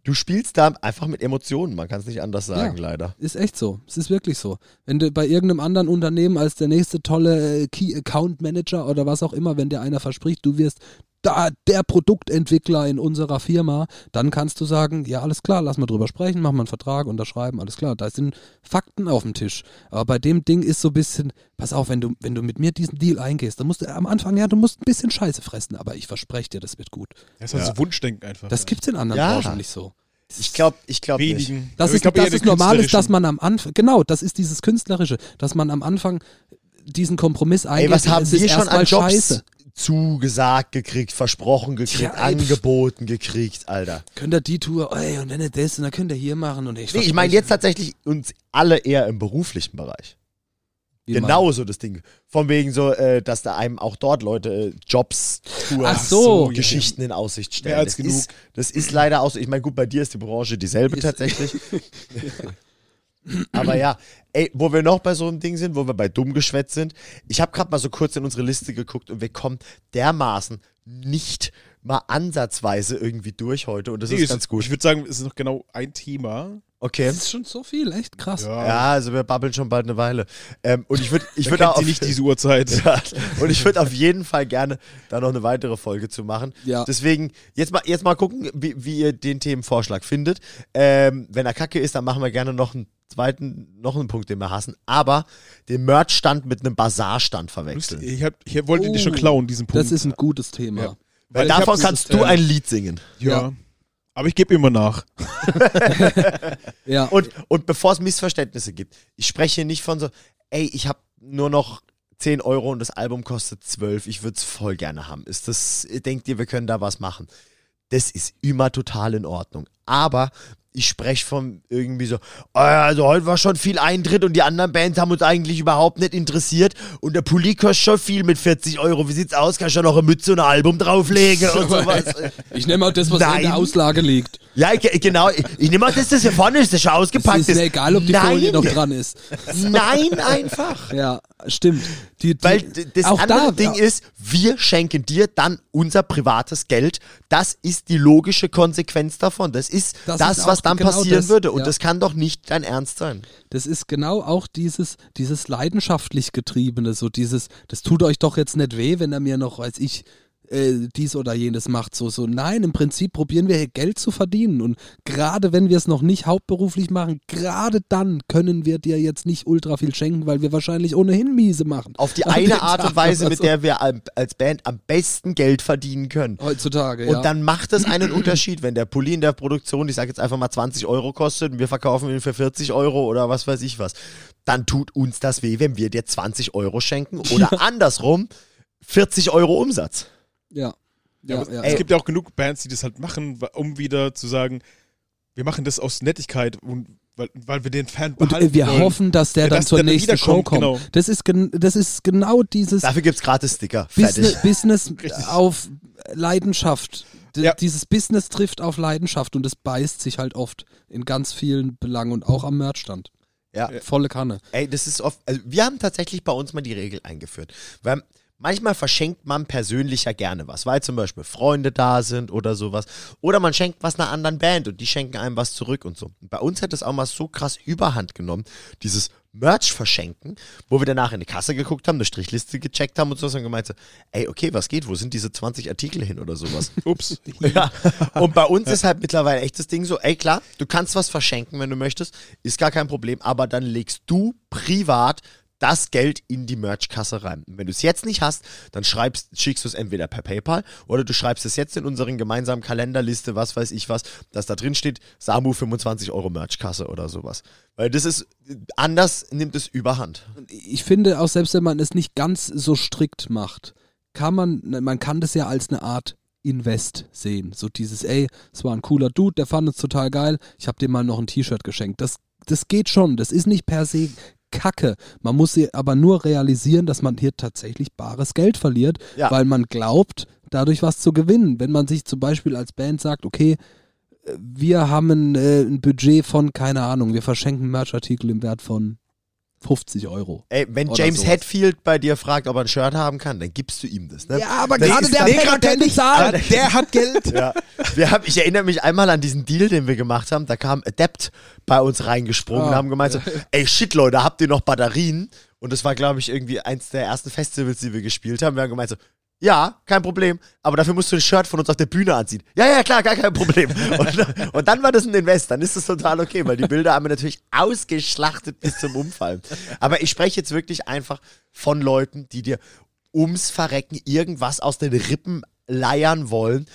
Du spielst da einfach mit Emotionen, man kann es nicht anders sagen, Ja. leider. Ist echt so. Es ist wirklich so. Wenn du bei irgendeinem anderen Unternehmen als der nächste tolle äh, Key Account Manager oder was auch immer, wenn dir einer verspricht, du wirst da der Produktentwickler in unserer Firma, dann kannst du sagen, ja, alles klar, lass mal drüber sprechen, machen wir einen Vertrag, unterschreiben, alles klar. Da sind Fakten auf dem Tisch. Aber bei dem Ding ist so ein bisschen, pass auf, wenn du, wenn du mit mir diesen Deal eingehst, dann musst du am Anfang, ja, du musst ein bisschen Scheiße fressen, aber ich verspreche dir, das wird gut. Das ist Ja. so Wunschdenken einfach. Das gibt's in anderen Ja. Branchen nicht so. Ich glaube, ich glaube nicht. Das ich ist, glaub das ist normal ist, dass man am Anfang, genau, das ist dieses Künstlerische, dass man am Anfang diesen Kompromiss eingeht. Ey, was haben es ist wir schon an erstmal Jobs Scheiße. Zugesagt gekriegt, versprochen gekriegt, Ja, ey, angeboten gekriegt, Alter. Könnt ihr die Tour, ey, und wenn ihr das, und dann könnt ihr hier machen und ich Nee, ich meine jetzt tatsächlich uns alle eher im beruflichen Bereich. Genau so das Ding. Von wegen so, äh, dass da einem auch dort Leute äh, Jobs, Tours, so. Geschichten in Aussicht stellen. Mehr als das, genug. Ist, das ist leider auch so. Ich meine, gut, bei dir ist die Branche dieselbe Ist- tatsächlich. Aber ja, ey, wo wir noch bei so einem Ding sind, wo wir bei dumm geschwätzt sind, ich habe gerade mal so kurz in unsere Liste geguckt und wir kommen dermaßen nicht mal ansatzweise irgendwie durch heute und das Nee, ist ganz gut. Ich würde sagen, es ist noch genau ein Thema. Okay. Das ist schon so viel, echt krass. Ja, also wir babbeln schon bald eine Weile. Ähm, und ich würde ich würd würde auch sie nicht diese Uhrzeit. Ja, und ich würde auf jeden Fall gerne da noch eine weitere Folge zu machen. Ja. Deswegen jetzt mal, jetzt mal gucken, wie, wie ihr den Themenvorschlag findet. Ähm, wenn er kacke ist, dann machen wir gerne noch einen zweiten, noch einen Punkt, den wir hassen. Aber den Merch-Stand mit einem Bazar-Stand verwechseln. Ich, hab, ich wollte dir schon Oh, klauen, diesen Punkt. Das ist ein gutes Thema. Ja. Weil davon dieses, kannst du ein Lied singen. Ja. Ja. Aber ich gebe immer nach. Ja. Und, und bevor es Missverständnisse gibt, ich spreche hier nicht von so, ey, ich habe nur noch 10 Euro und das Album kostet 12, ich würde es voll gerne haben. Ist das, denkt ihr, wir können da was machen? Das ist immer total in Ordnung. Aber ich spreche von irgendwie so, "Oh ja, also heute war schon viel Eintritt und die anderen Bands haben uns eigentlich überhaupt nicht interessiert und der Pulli kostet schon viel mit 40 Euro. Wie sieht's aus? Kannst du noch eine Mütze und ein Album drauflegen und sowas? Ich nehme auch das, was in Nein. der Auslage liegt. Ja, ge- genau. Ich, ich nehme mal das, das hier vorne ist, das schon Es ausgepackt ist mir egal, ob die Nein. Folie noch dran ist. Nein, einfach. Ja, stimmt. Die, die, Weil das auch andere da, Ding ja, ist, wir schenken dir dann unser privates Geld. Das ist die logische Konsequenz davon. Das ist das, Das ist was dann genau passieren das, würde. Und ja. das kann doch nicht dein Ernst sein. das ist genau auch dieses, dieses leidenschaftlich getriebene, so dieses, das tut euch doch jetzt nicht weh, wenn er mir noch, weiß ich, äh, dies oder jenes macht. So, so, nein, im Prinzip probieren wir hier Geld zu verdienen. Und gerade wenn wir es noch nicht hauptberuflich machen, gerade dann können wir dir jetzt nicht ultra viel schenken, weil wir wahrscheinlich ohnehin miese machen. Auf die eine Art und Weise, mit so. der wir als Band am besten Geld verdienen können. Heutzutage, Und ja. dann macht es einen Unterschied, wenn der Pulli in der Produktion, ich sage jetzt einfach mal 20 Euro kostet und wir verkaufen ihn für 40 Euro oder was weiß ich was. Dann tut uns das weh, wenn wir dir 20 Euro schenken oder andersrum 40 Euro Umsatz. Ja. Ja, Ja, ja, es ja. gibt ja auch genug Bands, die das halt machen, um wieder zu sagen, wir machen das aus Nettigkeit und weil, weil wir den Fan Und behalten äh, wir wollen. hoffen, dass der Ja, dann dass zur der dann nächsten Show kommt. genau. Das, ist gen das ist genau dieses Dafür gibt's gratis Sticker. Fertig. Business, Business auf Leidenschaft. D Ja. Dieses Business trifft auf Leidenschaft und das beißt sich halt oft in ganz vielen Belangen und auch am Merchstand. Ja. Volle Kanne. Ey, das ist oft. Also wir haben tatsächlich bei uns mal die Regel eingeführt. Weil manchmal verschenkt man persönlich ja gerne was, weil zum Beispiel Freunde da sind oder sowas. Oder man schenkt was einer anderen Band und die schenken einem was zurück und so. Bei uns hat es auch mal so krass überhand genommen, dieses Merch verschenken, wo wir danach in die Kasse geguckt haben, eine Strichliste gecheckt haben und so und gemeint so, ey, okay, was geht? Wo sind diese 20 Artikel hin oder sowas? Ups. Ja, und bei uns ist halt mittlerweile echt das Ding so, ey klar, du kannst was verschenken, wenn du möchtest, ist gar kein Problem, aber dann legst du privat das Geld in die Merchkasse rein. Und wenn du es jetzt nicht hast, dann schreibst, schickst du es entweder per PayPal oder du schreibst es jetzt in unseren gemeinsamen Kalenderliste, was weiß ich was, dass da drin steht, Samu 25 Euro Merchkasse oder sowas. Weil das ist, anders nimmt es überhand. Ich finde auch, selbst wenn man es nicht ganz so strikt macht, kann man, man kann das ja als eine Art Invest sehen. So dieses, ey, es war ein cooler Dude, der fand es total geil, ich habe dir mal noch ein T-Shirt geschenkt. Das, das geht schon, das ist nicht per se Kacke. Man muss sie aber nur realisieren, dass man hier tatsächlich bares Geld verliert, Ja. weil man glaubt, dadurch was zu gewinnen. Wenn man sich zum Beispiel als Band sagt, okay, wir haben ein, äh, ein Budget von, keine Ahnung, wir verschenken Merchartikel im Wert von 50 Euro. Ey, wenn James sowas. Hetfield bei dir fragt, ob er ein Shirt haben kann, dann gibst du ihm das. Ne? Ja, aber Das gerade der Penner, der bezahlt. Aber der hat Geld. Ja. Wir haben, ich erinnere mich einmal an diesen Deal, den wir gemacht haben. Da kam Adept bei uns reingesprungen und Ah. haben gemeint so, ey shit Leute, habt ihr noch Batterien? Und das war, glaube ich, irgendwie eins der ersten Festivals, die wir gespielt haben. Wir haben gemeint so, ja, kein Problem, aber dafür musst du ein Shirt von uns auf der Bühne anziehen. Ja, ja, klar, gar kein Problem. Und, und dann war das ein Invest, dann ist das total okay, weil die Bilder haben wir natürlich ausgeschlachtet bis zum Umfallen. Aber ich spreche jetzt wirklich einfach von Leuten, die dir ums Verrecken irgendwas aus den Rippen leiern wollen,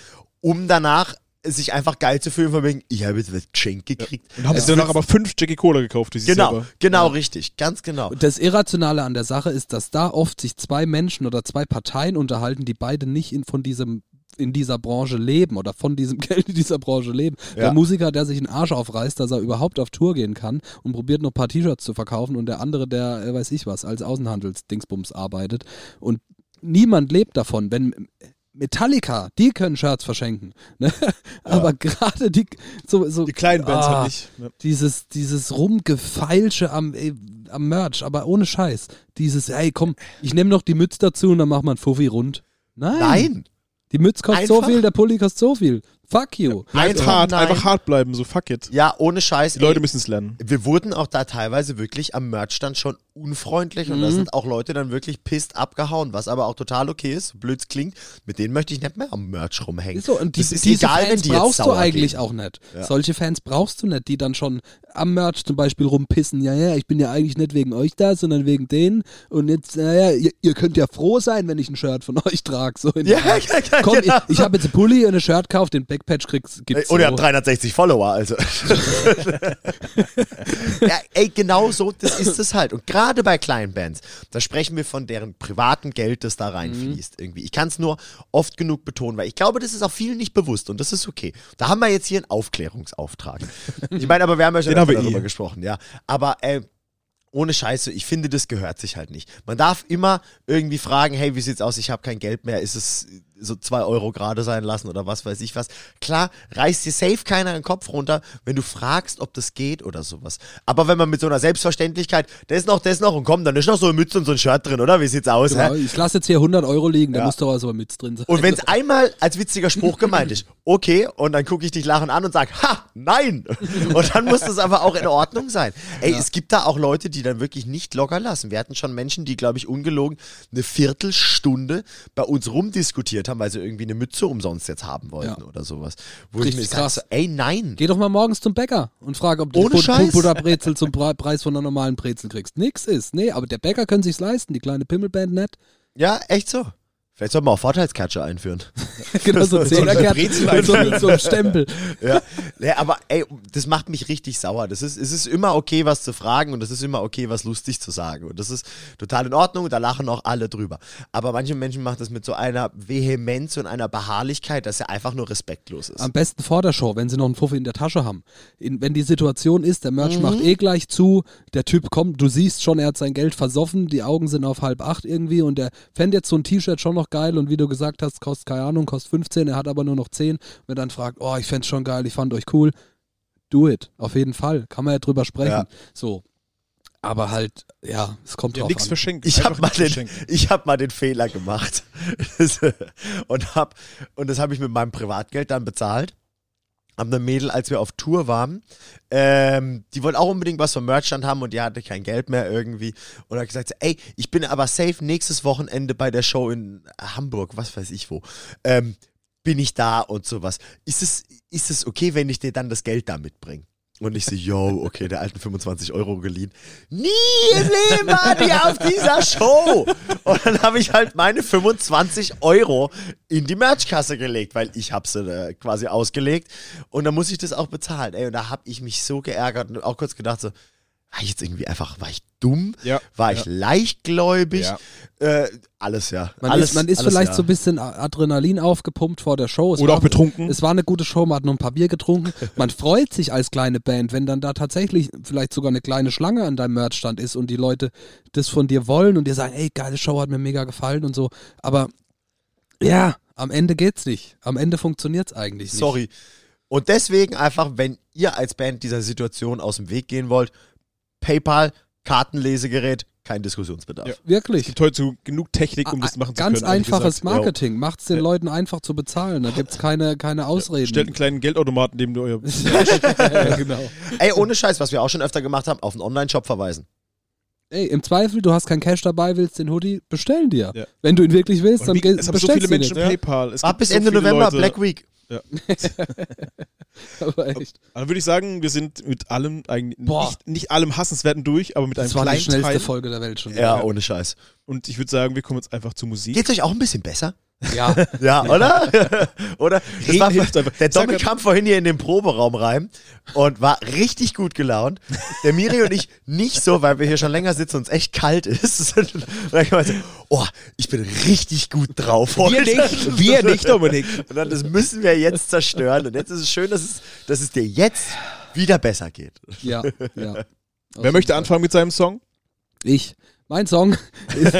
um danach sich einfach geil zu fühlen, von wegen, ich habe jetzt was geschenkt gekriegt. Und haben sie danach aber fünf Jackie Cola gekauft sich Genau, selber. genau, richtig, ganz genau. Und Das Irrationale an der Sache ist, dass da oft sich zwei Menschen oder zwei Parteien unterhalten, die beide nicht in, von diesem in dieser Branche leben oder von diesem Geld in dieser Branche leben. Ja. Der Musiker, der sich einen Arsch aufreißt, dass er überhaupt auf Tour gehen kann und probiert noch ein paar T-Shirts zu verkaufen und der andere, der äh, weiß ich was, als Außenhandelsdingsbums arbeitet und niemand lebt davon, wenn Metallica, die können Shirts verschenken, ne? aber gerade die so, so Die kleinen Bands Ah, halt nicht. Ja. dieses, dieses Rumgefeilsche am, ey, am Merch, aber ohne Scheiß. Dieses, ey, komm, ich nehme noch die Mütze dazu und dann machen wir ein Fuffi rund. Nein. Nein, Die Mütze kostet so Einfach- viel, der Pulli kostet so viel. Fuck you. Bleibt Einfach hart, nein. einfach hart bleiben, so fuck it. ja, ohne Scheiß. Die Leute müssen es lernen. wir wurden auch da teilweise wirklich am Merchstand schon unfreundlich und da Mhm. sind auch Leute dann wirklich pisst abgehauen, was aber auch total okay ist, blöds klingt. Mit denen möchte ich nicht mehr am Merch rumhängen. So, und die, das ist diese egal, Fans wenn die jetzt brauchst du eigentlich gehen. auch nicht. Ja. Solche Fans brauchst du nicht, die dann schon am Merch zum Beispiel rumpissen. Ja, ja, ich bin ja eigentlich nicht wegen euch da, sondern wegen denen. Und jetzt, naja, ihr, ihr könnt ja froh sein, wenn ich ein Shirt von euch trage. So Ja, ja, ja, Komm, genau ich, ich habe jetzt ein Pulli und ein Shirt gekauft, den Backpatch kriegst, gibt's Und ihr so. habt 360 Follower, also. ja, ey, genau so, das ist es halt. Und gerade bei kleinen Bands, da sprechen wir von deren privaten Geld, das da reinfließt. Irgendwie. Ich kann es nur oft genug betonen, weil ich glaube, das ist auch vielen nicht bewusst und das ist okay. Da haben wir jetzt hier einen Aufklärungsauftrag. Ich meine, aber wir haben ja schon darüber eh. gesprochen, ja. Aber äh, ohne Scheiße, ich finde, das gehört sich halt nicht. Man darf immer irgendwie fragen, hey, wie sieht's aus? Ich habe kein Geld mehr. Ist es so zwei Euro gerade sein lassen oder was weiß ich was? Klar, reißt dir safe keiner den Kopf runter, wenn du fragst, ob das geht oder sowas. Aber wenn man mit so einer Selbstverständlichkeit, das noch, das noch und komm, dann ist noch so eine Mütze und so ein Shirt drin, oder? Wie sieht's aus? Genau, ich lasse jetzt hier 100 Euro liegen, da Ja. muss doch was aber mit drin sein. Und wenn es einmal als witziger Spruch gemeint ist, okay, und dann gucke ich dich lachen an und sag, ha, nein. Und dann muss das aber auch in Ordnung sein. Ey, es gibt da auch Leute, die dann wirklich nicht locker lassen. Wir hatten schon Menschen, die, glaube ich, ungelogen eine Viertelstunde bei uns rumdiskutiert haben, weil sie irgendwie eine Mütze umsonst jetzt haben wollten Ja. oder sowas. Wo ich Richtig mir sag, krass. so, ey, nein. Geh doch mal morgens zum Bäcker und frag, ob du Ohne Bu- Bu- Scheiß. Butterbrezel zum Pre Preis von einer normalen Brezel kriegst. Nix ist. Nee, aber der Bäcker kann sich's leisten, die kleine Pimmelband nicht. Ja, echt so. Vielleicht sollten wir auch Vorteilscatcher einführen. genau, so Zehnerkärtchen mit so, mit so einem Stempel. ja. ja, aber ey, das macht mich richtig sauer. Das ist, es ist immer okay, was zu fragen und es ist immer okay, was lustig zu sagen. Und das ist total in Ordnung und da lachen auch alle drüber. Aber manche Menschen machen das mit so einer Vehemenz und einer Beharrlichkeit, dass er einfach nur respektlos ist. Am besten vor der Show, wenn sie noch einen Fuffi in der Tasche haben. In, wenn die Situation ist, der Merch macht Mhm. eh gleich zu, der Typ kommt, du siehst schon, er hat sein Geld versoffen, die Augen sind auf halb acht irgendwie und der fände jetzt so ein T-Shirt schon noch geil und wie du gesagt hast, kostet keine Ahnung, kostet 15, er hat aber nur noch 10. Wenn er dann fragt, oh, ich fände schon geil, ich fand euch cool, do it, auf jeden Fall, kann man ja drüber sprechen. Ja. So. Aber halt, ja, es kommt Ja, drauf nichts an. verschenkt. Ich habe mal, nichts den- verschenken. ich hab mal den Fehler gemacht. und, hab, und das habe ich mit meinem Privatgeld dann bezahlt. Haben eine Mädel, als wir auf Tour waren, ähm, die wollte auch unbedingt was vom Merchstand haben und die hatte kein Geld mehr irgendwie. Und hat gesagt, ey, ich bin aber safe nächstes Wochenende bei der Show in Hamburg, was weiß ich wo. Ähm, bin ich da und sowas. Ist es, ist es okay, wenn ich dir dann das Geld da mitbringe? Und ich so, yo, okay, der alten 25 Euro geliehen. Nie im Leben war die auf dieser Show. Und dann habe ich halt meine 25 Euro in die Merchkasse gelegt, weil ich habe sie äh, quasi ausgelegt. Und dann muss ich das auch bezahlen. Ey, und da habe ich mich so geärgert und auch kurz gedacht so, war ich jetzt irgendwie einfach, war ich dumm? Ja, War ich ja. leichtgläubig? Ja. Äh, alles, ja. Man alles, ist, man ist alles, vielleicht ja. so ein bisschen Adrenalin aufgepumpt vor der Show. Es Oder war, auch betrunken. Es war eine gute Show, man hat noch ein paar Bier getrunken. Man freut sich als kleine Band, wenn dann da tatsächlich vielleicht sogar eine kleine Schlange an deinem Merchstand ist und die Leute das von dir wollen und dir sagen, ey, geile Show, hat mir mega gefallen und so. Aber ja, am Ende geht's nicht. Am Ende funktioniert's eigentlich nicht. Sorry. Und deswegen einfach, wenn ihr als Band dieser Situation aus dem Weg gehen wollt, PayPal, Kartenlesegerät, kein Diskussionsbedarf. Ja. Es Wirklich. gibt heute so genug Technik, um das machen zu Ganz können. ehrlich einfaches. Marketing. Macht's den Ja. Leuten einfach zu bezahlen. Da gibt's keine, keine Ausreden. Stellt einen kleinen Geldautomaten neben euer. ja, genau. Ey, ohne Scheiß, was wir auch schon öfter gemacht haben, auf einen Online-Shop verweisen. Ey, im Zweifel, du hast kein Cash dabei, willst den Hoodie, bestellen dir. Ja. Wenn du ihn wirklich willst, dann wie, es haben so bestellst viele du Menschen den. PayPal. Es Ab bis so Ende November, Leute. Black Week. Aber echt. Dann würde ich sagen, wir sind mit allem eigentlich nicht, nicht allem Hassenswerten durch, aber mit einem Das war die kleinen schnellste Teil. Folge der Welt schon. Ja, ohne Scheiß. Und ich würde sagen, wir kommen jetzt einfach zur Musik. Geht's euch auch ein bisschen besser? Ja, Ja, oder? oder? Das war, der Sag Domi mal- kam vorhin hier in den Proberaum rein und war richtig gut gelaunt. Der Miri und ich nicht so, weil wir hier schon länger sitzen und es echt kalt ist. Und dann kam so, oh, ich bin richtig gut drauf Wir heute. nicht, wir nicht, Dominik. Und dann, das müssen wir jetzt zerstören. Und jetzt ist es schön, dass es, dass es dir jetzt wieder besser geht. ja, ja. Wer möchte anfangen mit seinem Song? Ich. Mein Song ist,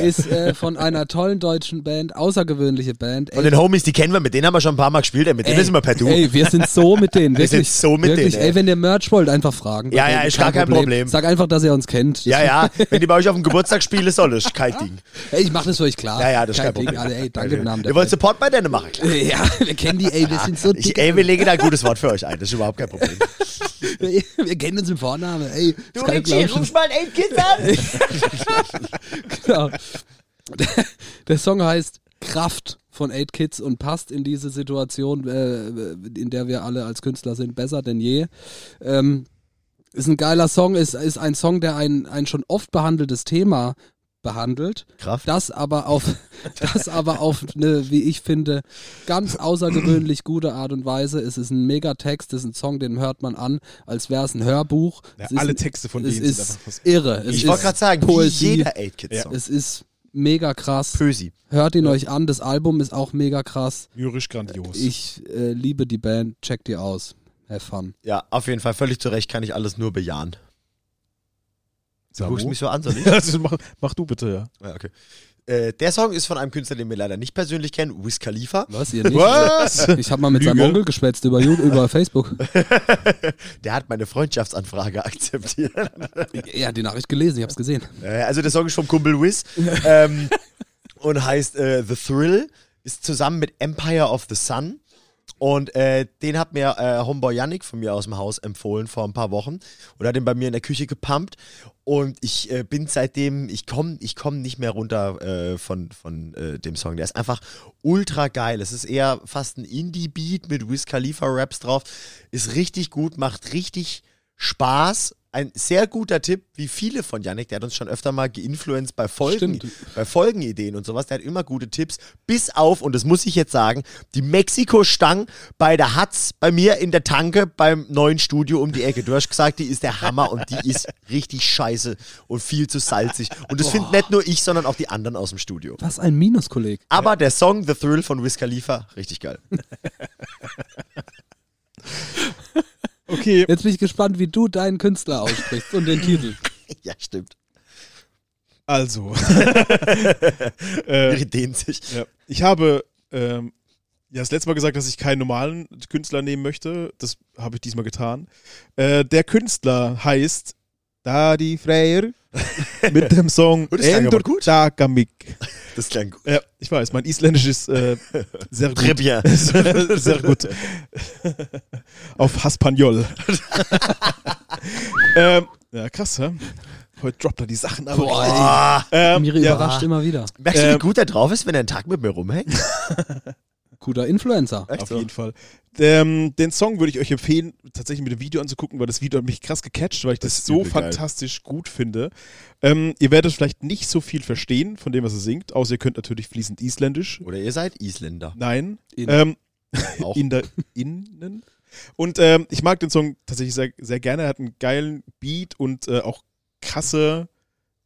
ist äh, von einer tollen deutschen Band, außergewöhnliche Band. Und den Homies, die kennen wir, mit denen haben wir schon ein paar Mal gespielt, ey, mit denen sind wir per Du. Ey, wir sind so mit denen. Wir Wirklich, sind so mit wirklich, denen, ey. Ey, wenn ihr Merch wollt, einfach fragen. Ja, ja, ist gar kein Problem. Sag einfach, dass ihr uns kennt. Ja, ja, wenn die bei euch auf dem Geburtstag spielen, soll das kein Ding. Ey, ich mach das für euch klar. Ja, ja, das ist kein Ding. Problem. Alter, ey, danke im Namen der Ihr wollt. Support bei denen machen, klar. Ja, wir kennen die, ey, wir sind so Ich, dick. ey, wir legen da ein gutes Wort für euch ein, das ist überhaupt kein Problem. wir kennen uns im Vornamen, ey. Kann ich glauben. mal ein 8 Kids an! Genau. Der, der Song heißt Kraft von 8 Kids und passt in diese Situation, äh, in der wir alle als Künstler sind, besser denn je. Ähm, ist ein geiler Song, ist, ist ein Song, der ein, ein schon oft behandeltes Thema behandelt, Kraft. das aber auf, das aber auf eine, wie ich finde, ganz außergewöhnlich gute Art und Weise. Es ist ein Megatext, es ist ein Song, den hört man an, als wäre es ein Hörbuch. Ja, alle ein- Texte von es denen sind ist einfach was- irre. Es Ich wollte gerade sagen, Poesie. jeder 8 Kids Song. Es ist mega krass. Pösi. Hört ihn euch an, das Album ist auch mega krass. Lyrisch grandios. Ich äh, liebe die Band, checkt die aus. Have fun. Ja, auf jeden Fall, völlig zu Recht kann ich alles nur bejahen. Du Samu? guckst mich so an, soll ich? Das mach, mach du bitte, ja. Ja, okay. Äh, der Song ist von einem Künstler, den wir leider nicht persönlich kennen, Wiz Khalifa. Was, ihr nicht? Was? Ich habe mal mit seinem Lüge. Onkel geschwätzt über, über Facebook. Der hat meine Freundschaftsanfrage akzeptiert. Ja, die Nachricht gelesen, ich habe es gesehen. Äh, also der Song ist vom Kumpel Wiz ähm, und heißt äh, The Thrill, ist zusammen mit Empire of the Sun. Und äh, den hat mir äh, Homeboy Yannick von mir aus dem Haus empfohlen vor ein paar Wochen und hat den bei mir in der Küche gepumpt. Und ich äh, bin seitdem, ich komme ich komm nicht mehr runter äh, von, von äh, dem Song. Der ist einfach ultra geil. Es ist eher fast ein Indie-Beat mit Wiz Khalifa-Raps drauf. Ist richtig gut, macht richtig Spaß. Ein sehr guter Tipp, wie viele von Yannick, der hat uns schon öfter mal geinfluenced bei Folgen, Stimmt. bei Folgenideen und sowas. Der hat immer gute Tipps. Bis auf, und das muss ich jetzt sagen, die Mexiko-Stang bei der Hatz bei mir in der Tanke beim neuen Studio um die Ecke. Du hast gesagt, die ist der Hammer und die ist richtig scheiße und viel zu salzig. Und das findet nicht nur ich, sondern auch die anderen aus dem Studio. Was ein Minuskolleg. Aber der Song The Thrill von Wiz Khalifa, richtig geil. Okay. Jetzt bin ich gespannt, wie du deinen Künstler aussprichst und den Titel. ja, stimmt. Also. äh, dehnt sich. ja. Ich habe ähm, ja das letzte Mal gesagt, dass ich keinen normalen Künstler nehmen möchte. Das habe ich diesmal getan. Äh, der Künstler heißt Dadi Freyr mit dem Song Das klang aber gut. Dagamik. Das klang gut. Ja, ich weiß, mein Isländisch ist äh, sehr gut. Très bien. Sehr gut. Auf Haspanjol. ähm, ja, krass, hä? Heute droppt er die Sachen aber. Boah. Ah, ähm, Miri ja, überrascht immer wieder. merkst du, wie Ähm, gut er drauf ist, wenn er einen Tag mit mir rumhängt? Guter Influencer. Echt Auf so? jeden Fall. Ähm, den Song würde ich euch empfehlen, tatsächlich mit dem Video anzugucken, weil das Video hat mich krass gecatcht, weil ich das, Das so übel geil. fantastisch gut finde. Ähm, ihr werdet vielleicht nicht so viel verstehen von dem, was er singt, außer ihr könnt natürlich fließend Isländisch. Oder ihr seid Isländer. Nein. In- Ähm, Auch. in der Innen. Und ähm, ich mag den Song tatsächlich sehr, sehr gerne. Er hat einen geilen Beat und äh, auch krasse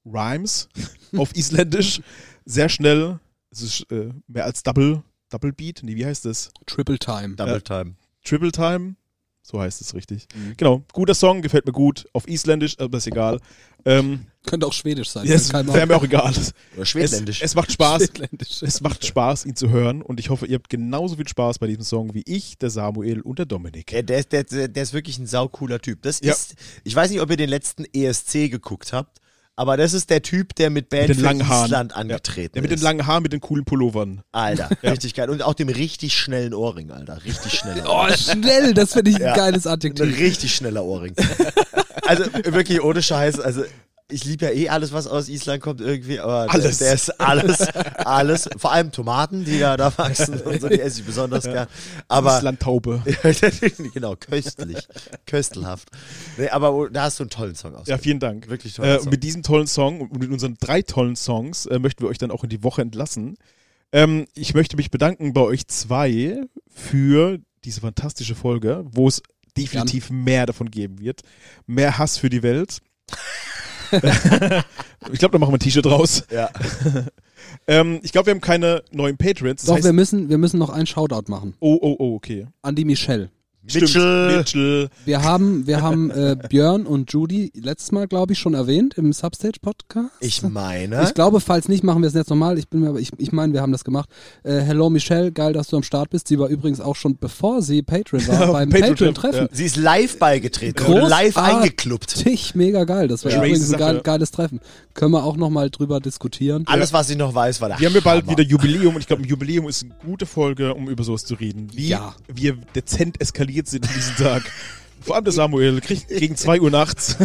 Rhymes auf Isländisch. Sehr schnell. Es ist äh, mehr als Double, Double Beat. Nee, wie heißt das? Triple Time. Double Time. Triple Time. So heißt es richtig. Mhm. Genau. Guter Song, gefällt mir gut. Auf Isländisch, aber ist egal. Ähm, Könnte auch Schwedisch sein. es Kein wäre mir auch egal. Oder Es, Schwedländisch. es macht Spaß. Schwedländisch. Es macht Spaß, ihn zu hören und ich hoffe, ihr habt genauso viel Spaß bei diesem Song wie ich, der Samuel und der Dominik. Ja, der, ist, der, der der ist wirklich ein saucooler Typ. Das Ja. ist, ich weiß nicht, ob ihr den letzten ESC geguckt habt, aber das ist der Typ, der mit Band Mit den für. Island Ja. angetreten mit ist. den langen Haaren, mit den coolen Pullovern. Alter, richtig geil. Und auch dem richtig schnellen Ohrring, Alter. Richtig schneller Oh, schnell, das finde ich ein Ja. geiles Ein Adjektiv. richtig schneller Ohrring. also wirklich ohne Scheiß. Also ich liebe ja eh alles, was aus Island kommt irgendwie, aber der- Alles. Der, ist alles, alles. Vor allem Tomaten, die da, da wachsen und so, die esse ich besonders gern. Aber Islandtaube. genau, köstlich, köstelhaft. Nee, aber da hast du einen tollen Song aus. Ja, vielen Dank. Wirklich toller Äh, und mit diesem tollen Song und mit unseren drei tollen Songs äh, möchten wir euch dann auch in die Woche entlassen. Ähm, ich möchte mich bedanken bei euch zwei für diese fantastische Folge, wo es definitiv mehr davon geben wird. Mehr Hass für die Welt. ich glaube, da machen wir ein T-Shirt raus. Ja. Ähm, ich glaube, wir haben keine neuen Patrons. Das Doch, heißt, wir müssen, wir müssen noch einen Shoutout machen. oh, oh, oh, okay. An die Michelle. Mitchell. Mitchell. Wir haben, wir haben äh, Björn und Judy letztes Mal, glaube ich, schon erwähnt im Substage-Podcast. Ich meine. Ich glaube, falls nicht, machen wir es jetzt nochmal. Ich bin mir aber, ich, ich meine, wir haben das gemacht. Äh, hello Michelle, geil, dass du am Start bist. Sie war übrigens auch schon, bevor sie Patreon war, Ja, beim Patreon-Treffen, Patreon-Treffen. sie ist live beigetreten. und live Großartig. eingeklubbt. mega geil. Das war Ja. übrigens ein geil, geiles Treffen. Können wir auch nochmal drüber diskutieren. Alles, was ich noch weiß, war der Wir haben ja bald wieder Jubiläum und ich glaube, ein Jubiläum ist eine gute Folge, um über sowas zu reden. Wie Ja. wir dezent eskaliert sind an diesem Tag. Vor allem der Samuel kriegt gegen 2 Uhr nachts.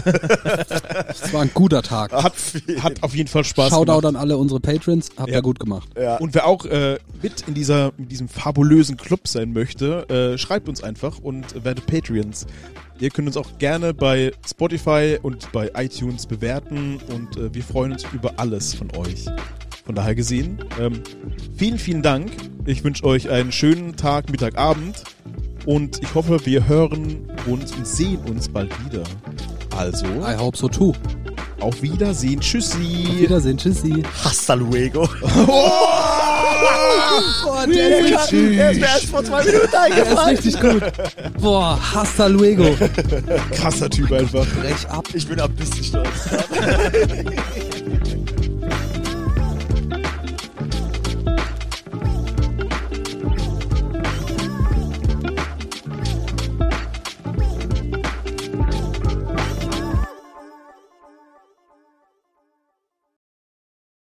Es war ein guter Tag. Hat, hat auf jeden Fall Spaß Shoutout gemacht. an alle unsere Patrons. Habt Ja. ihr gut gemacht. Ja. Und wer auch äh, mit in, dieser, in diesem fabulösen Club sein möchte, äh, schreibt uns einfach und werdet Patreons. Ihr könnt uns auch gerne bei Spotify und bei iTunes bewerten und äh, wir freuen uns über alles von euch. Von daher gesehen, ähm, vielen, vielen Dank. Ich wünsche euch einen schönen Tag, Mittag, Abend und ich hoffe, wir hören uns und sehen uns bald wieder. Also, I hope so too. auf Wiedersehen. Tschüssi. Auf Wiedersehen. Tschüssi. Hasta luego. Boah, der ist richtig, Er ist mir erst vor zwei Minuten der ist eingefallen. richtig gut. Boah, hasta luego. Krasser Typ einfach. Brech ab. Ich bin ein bisschen stolz.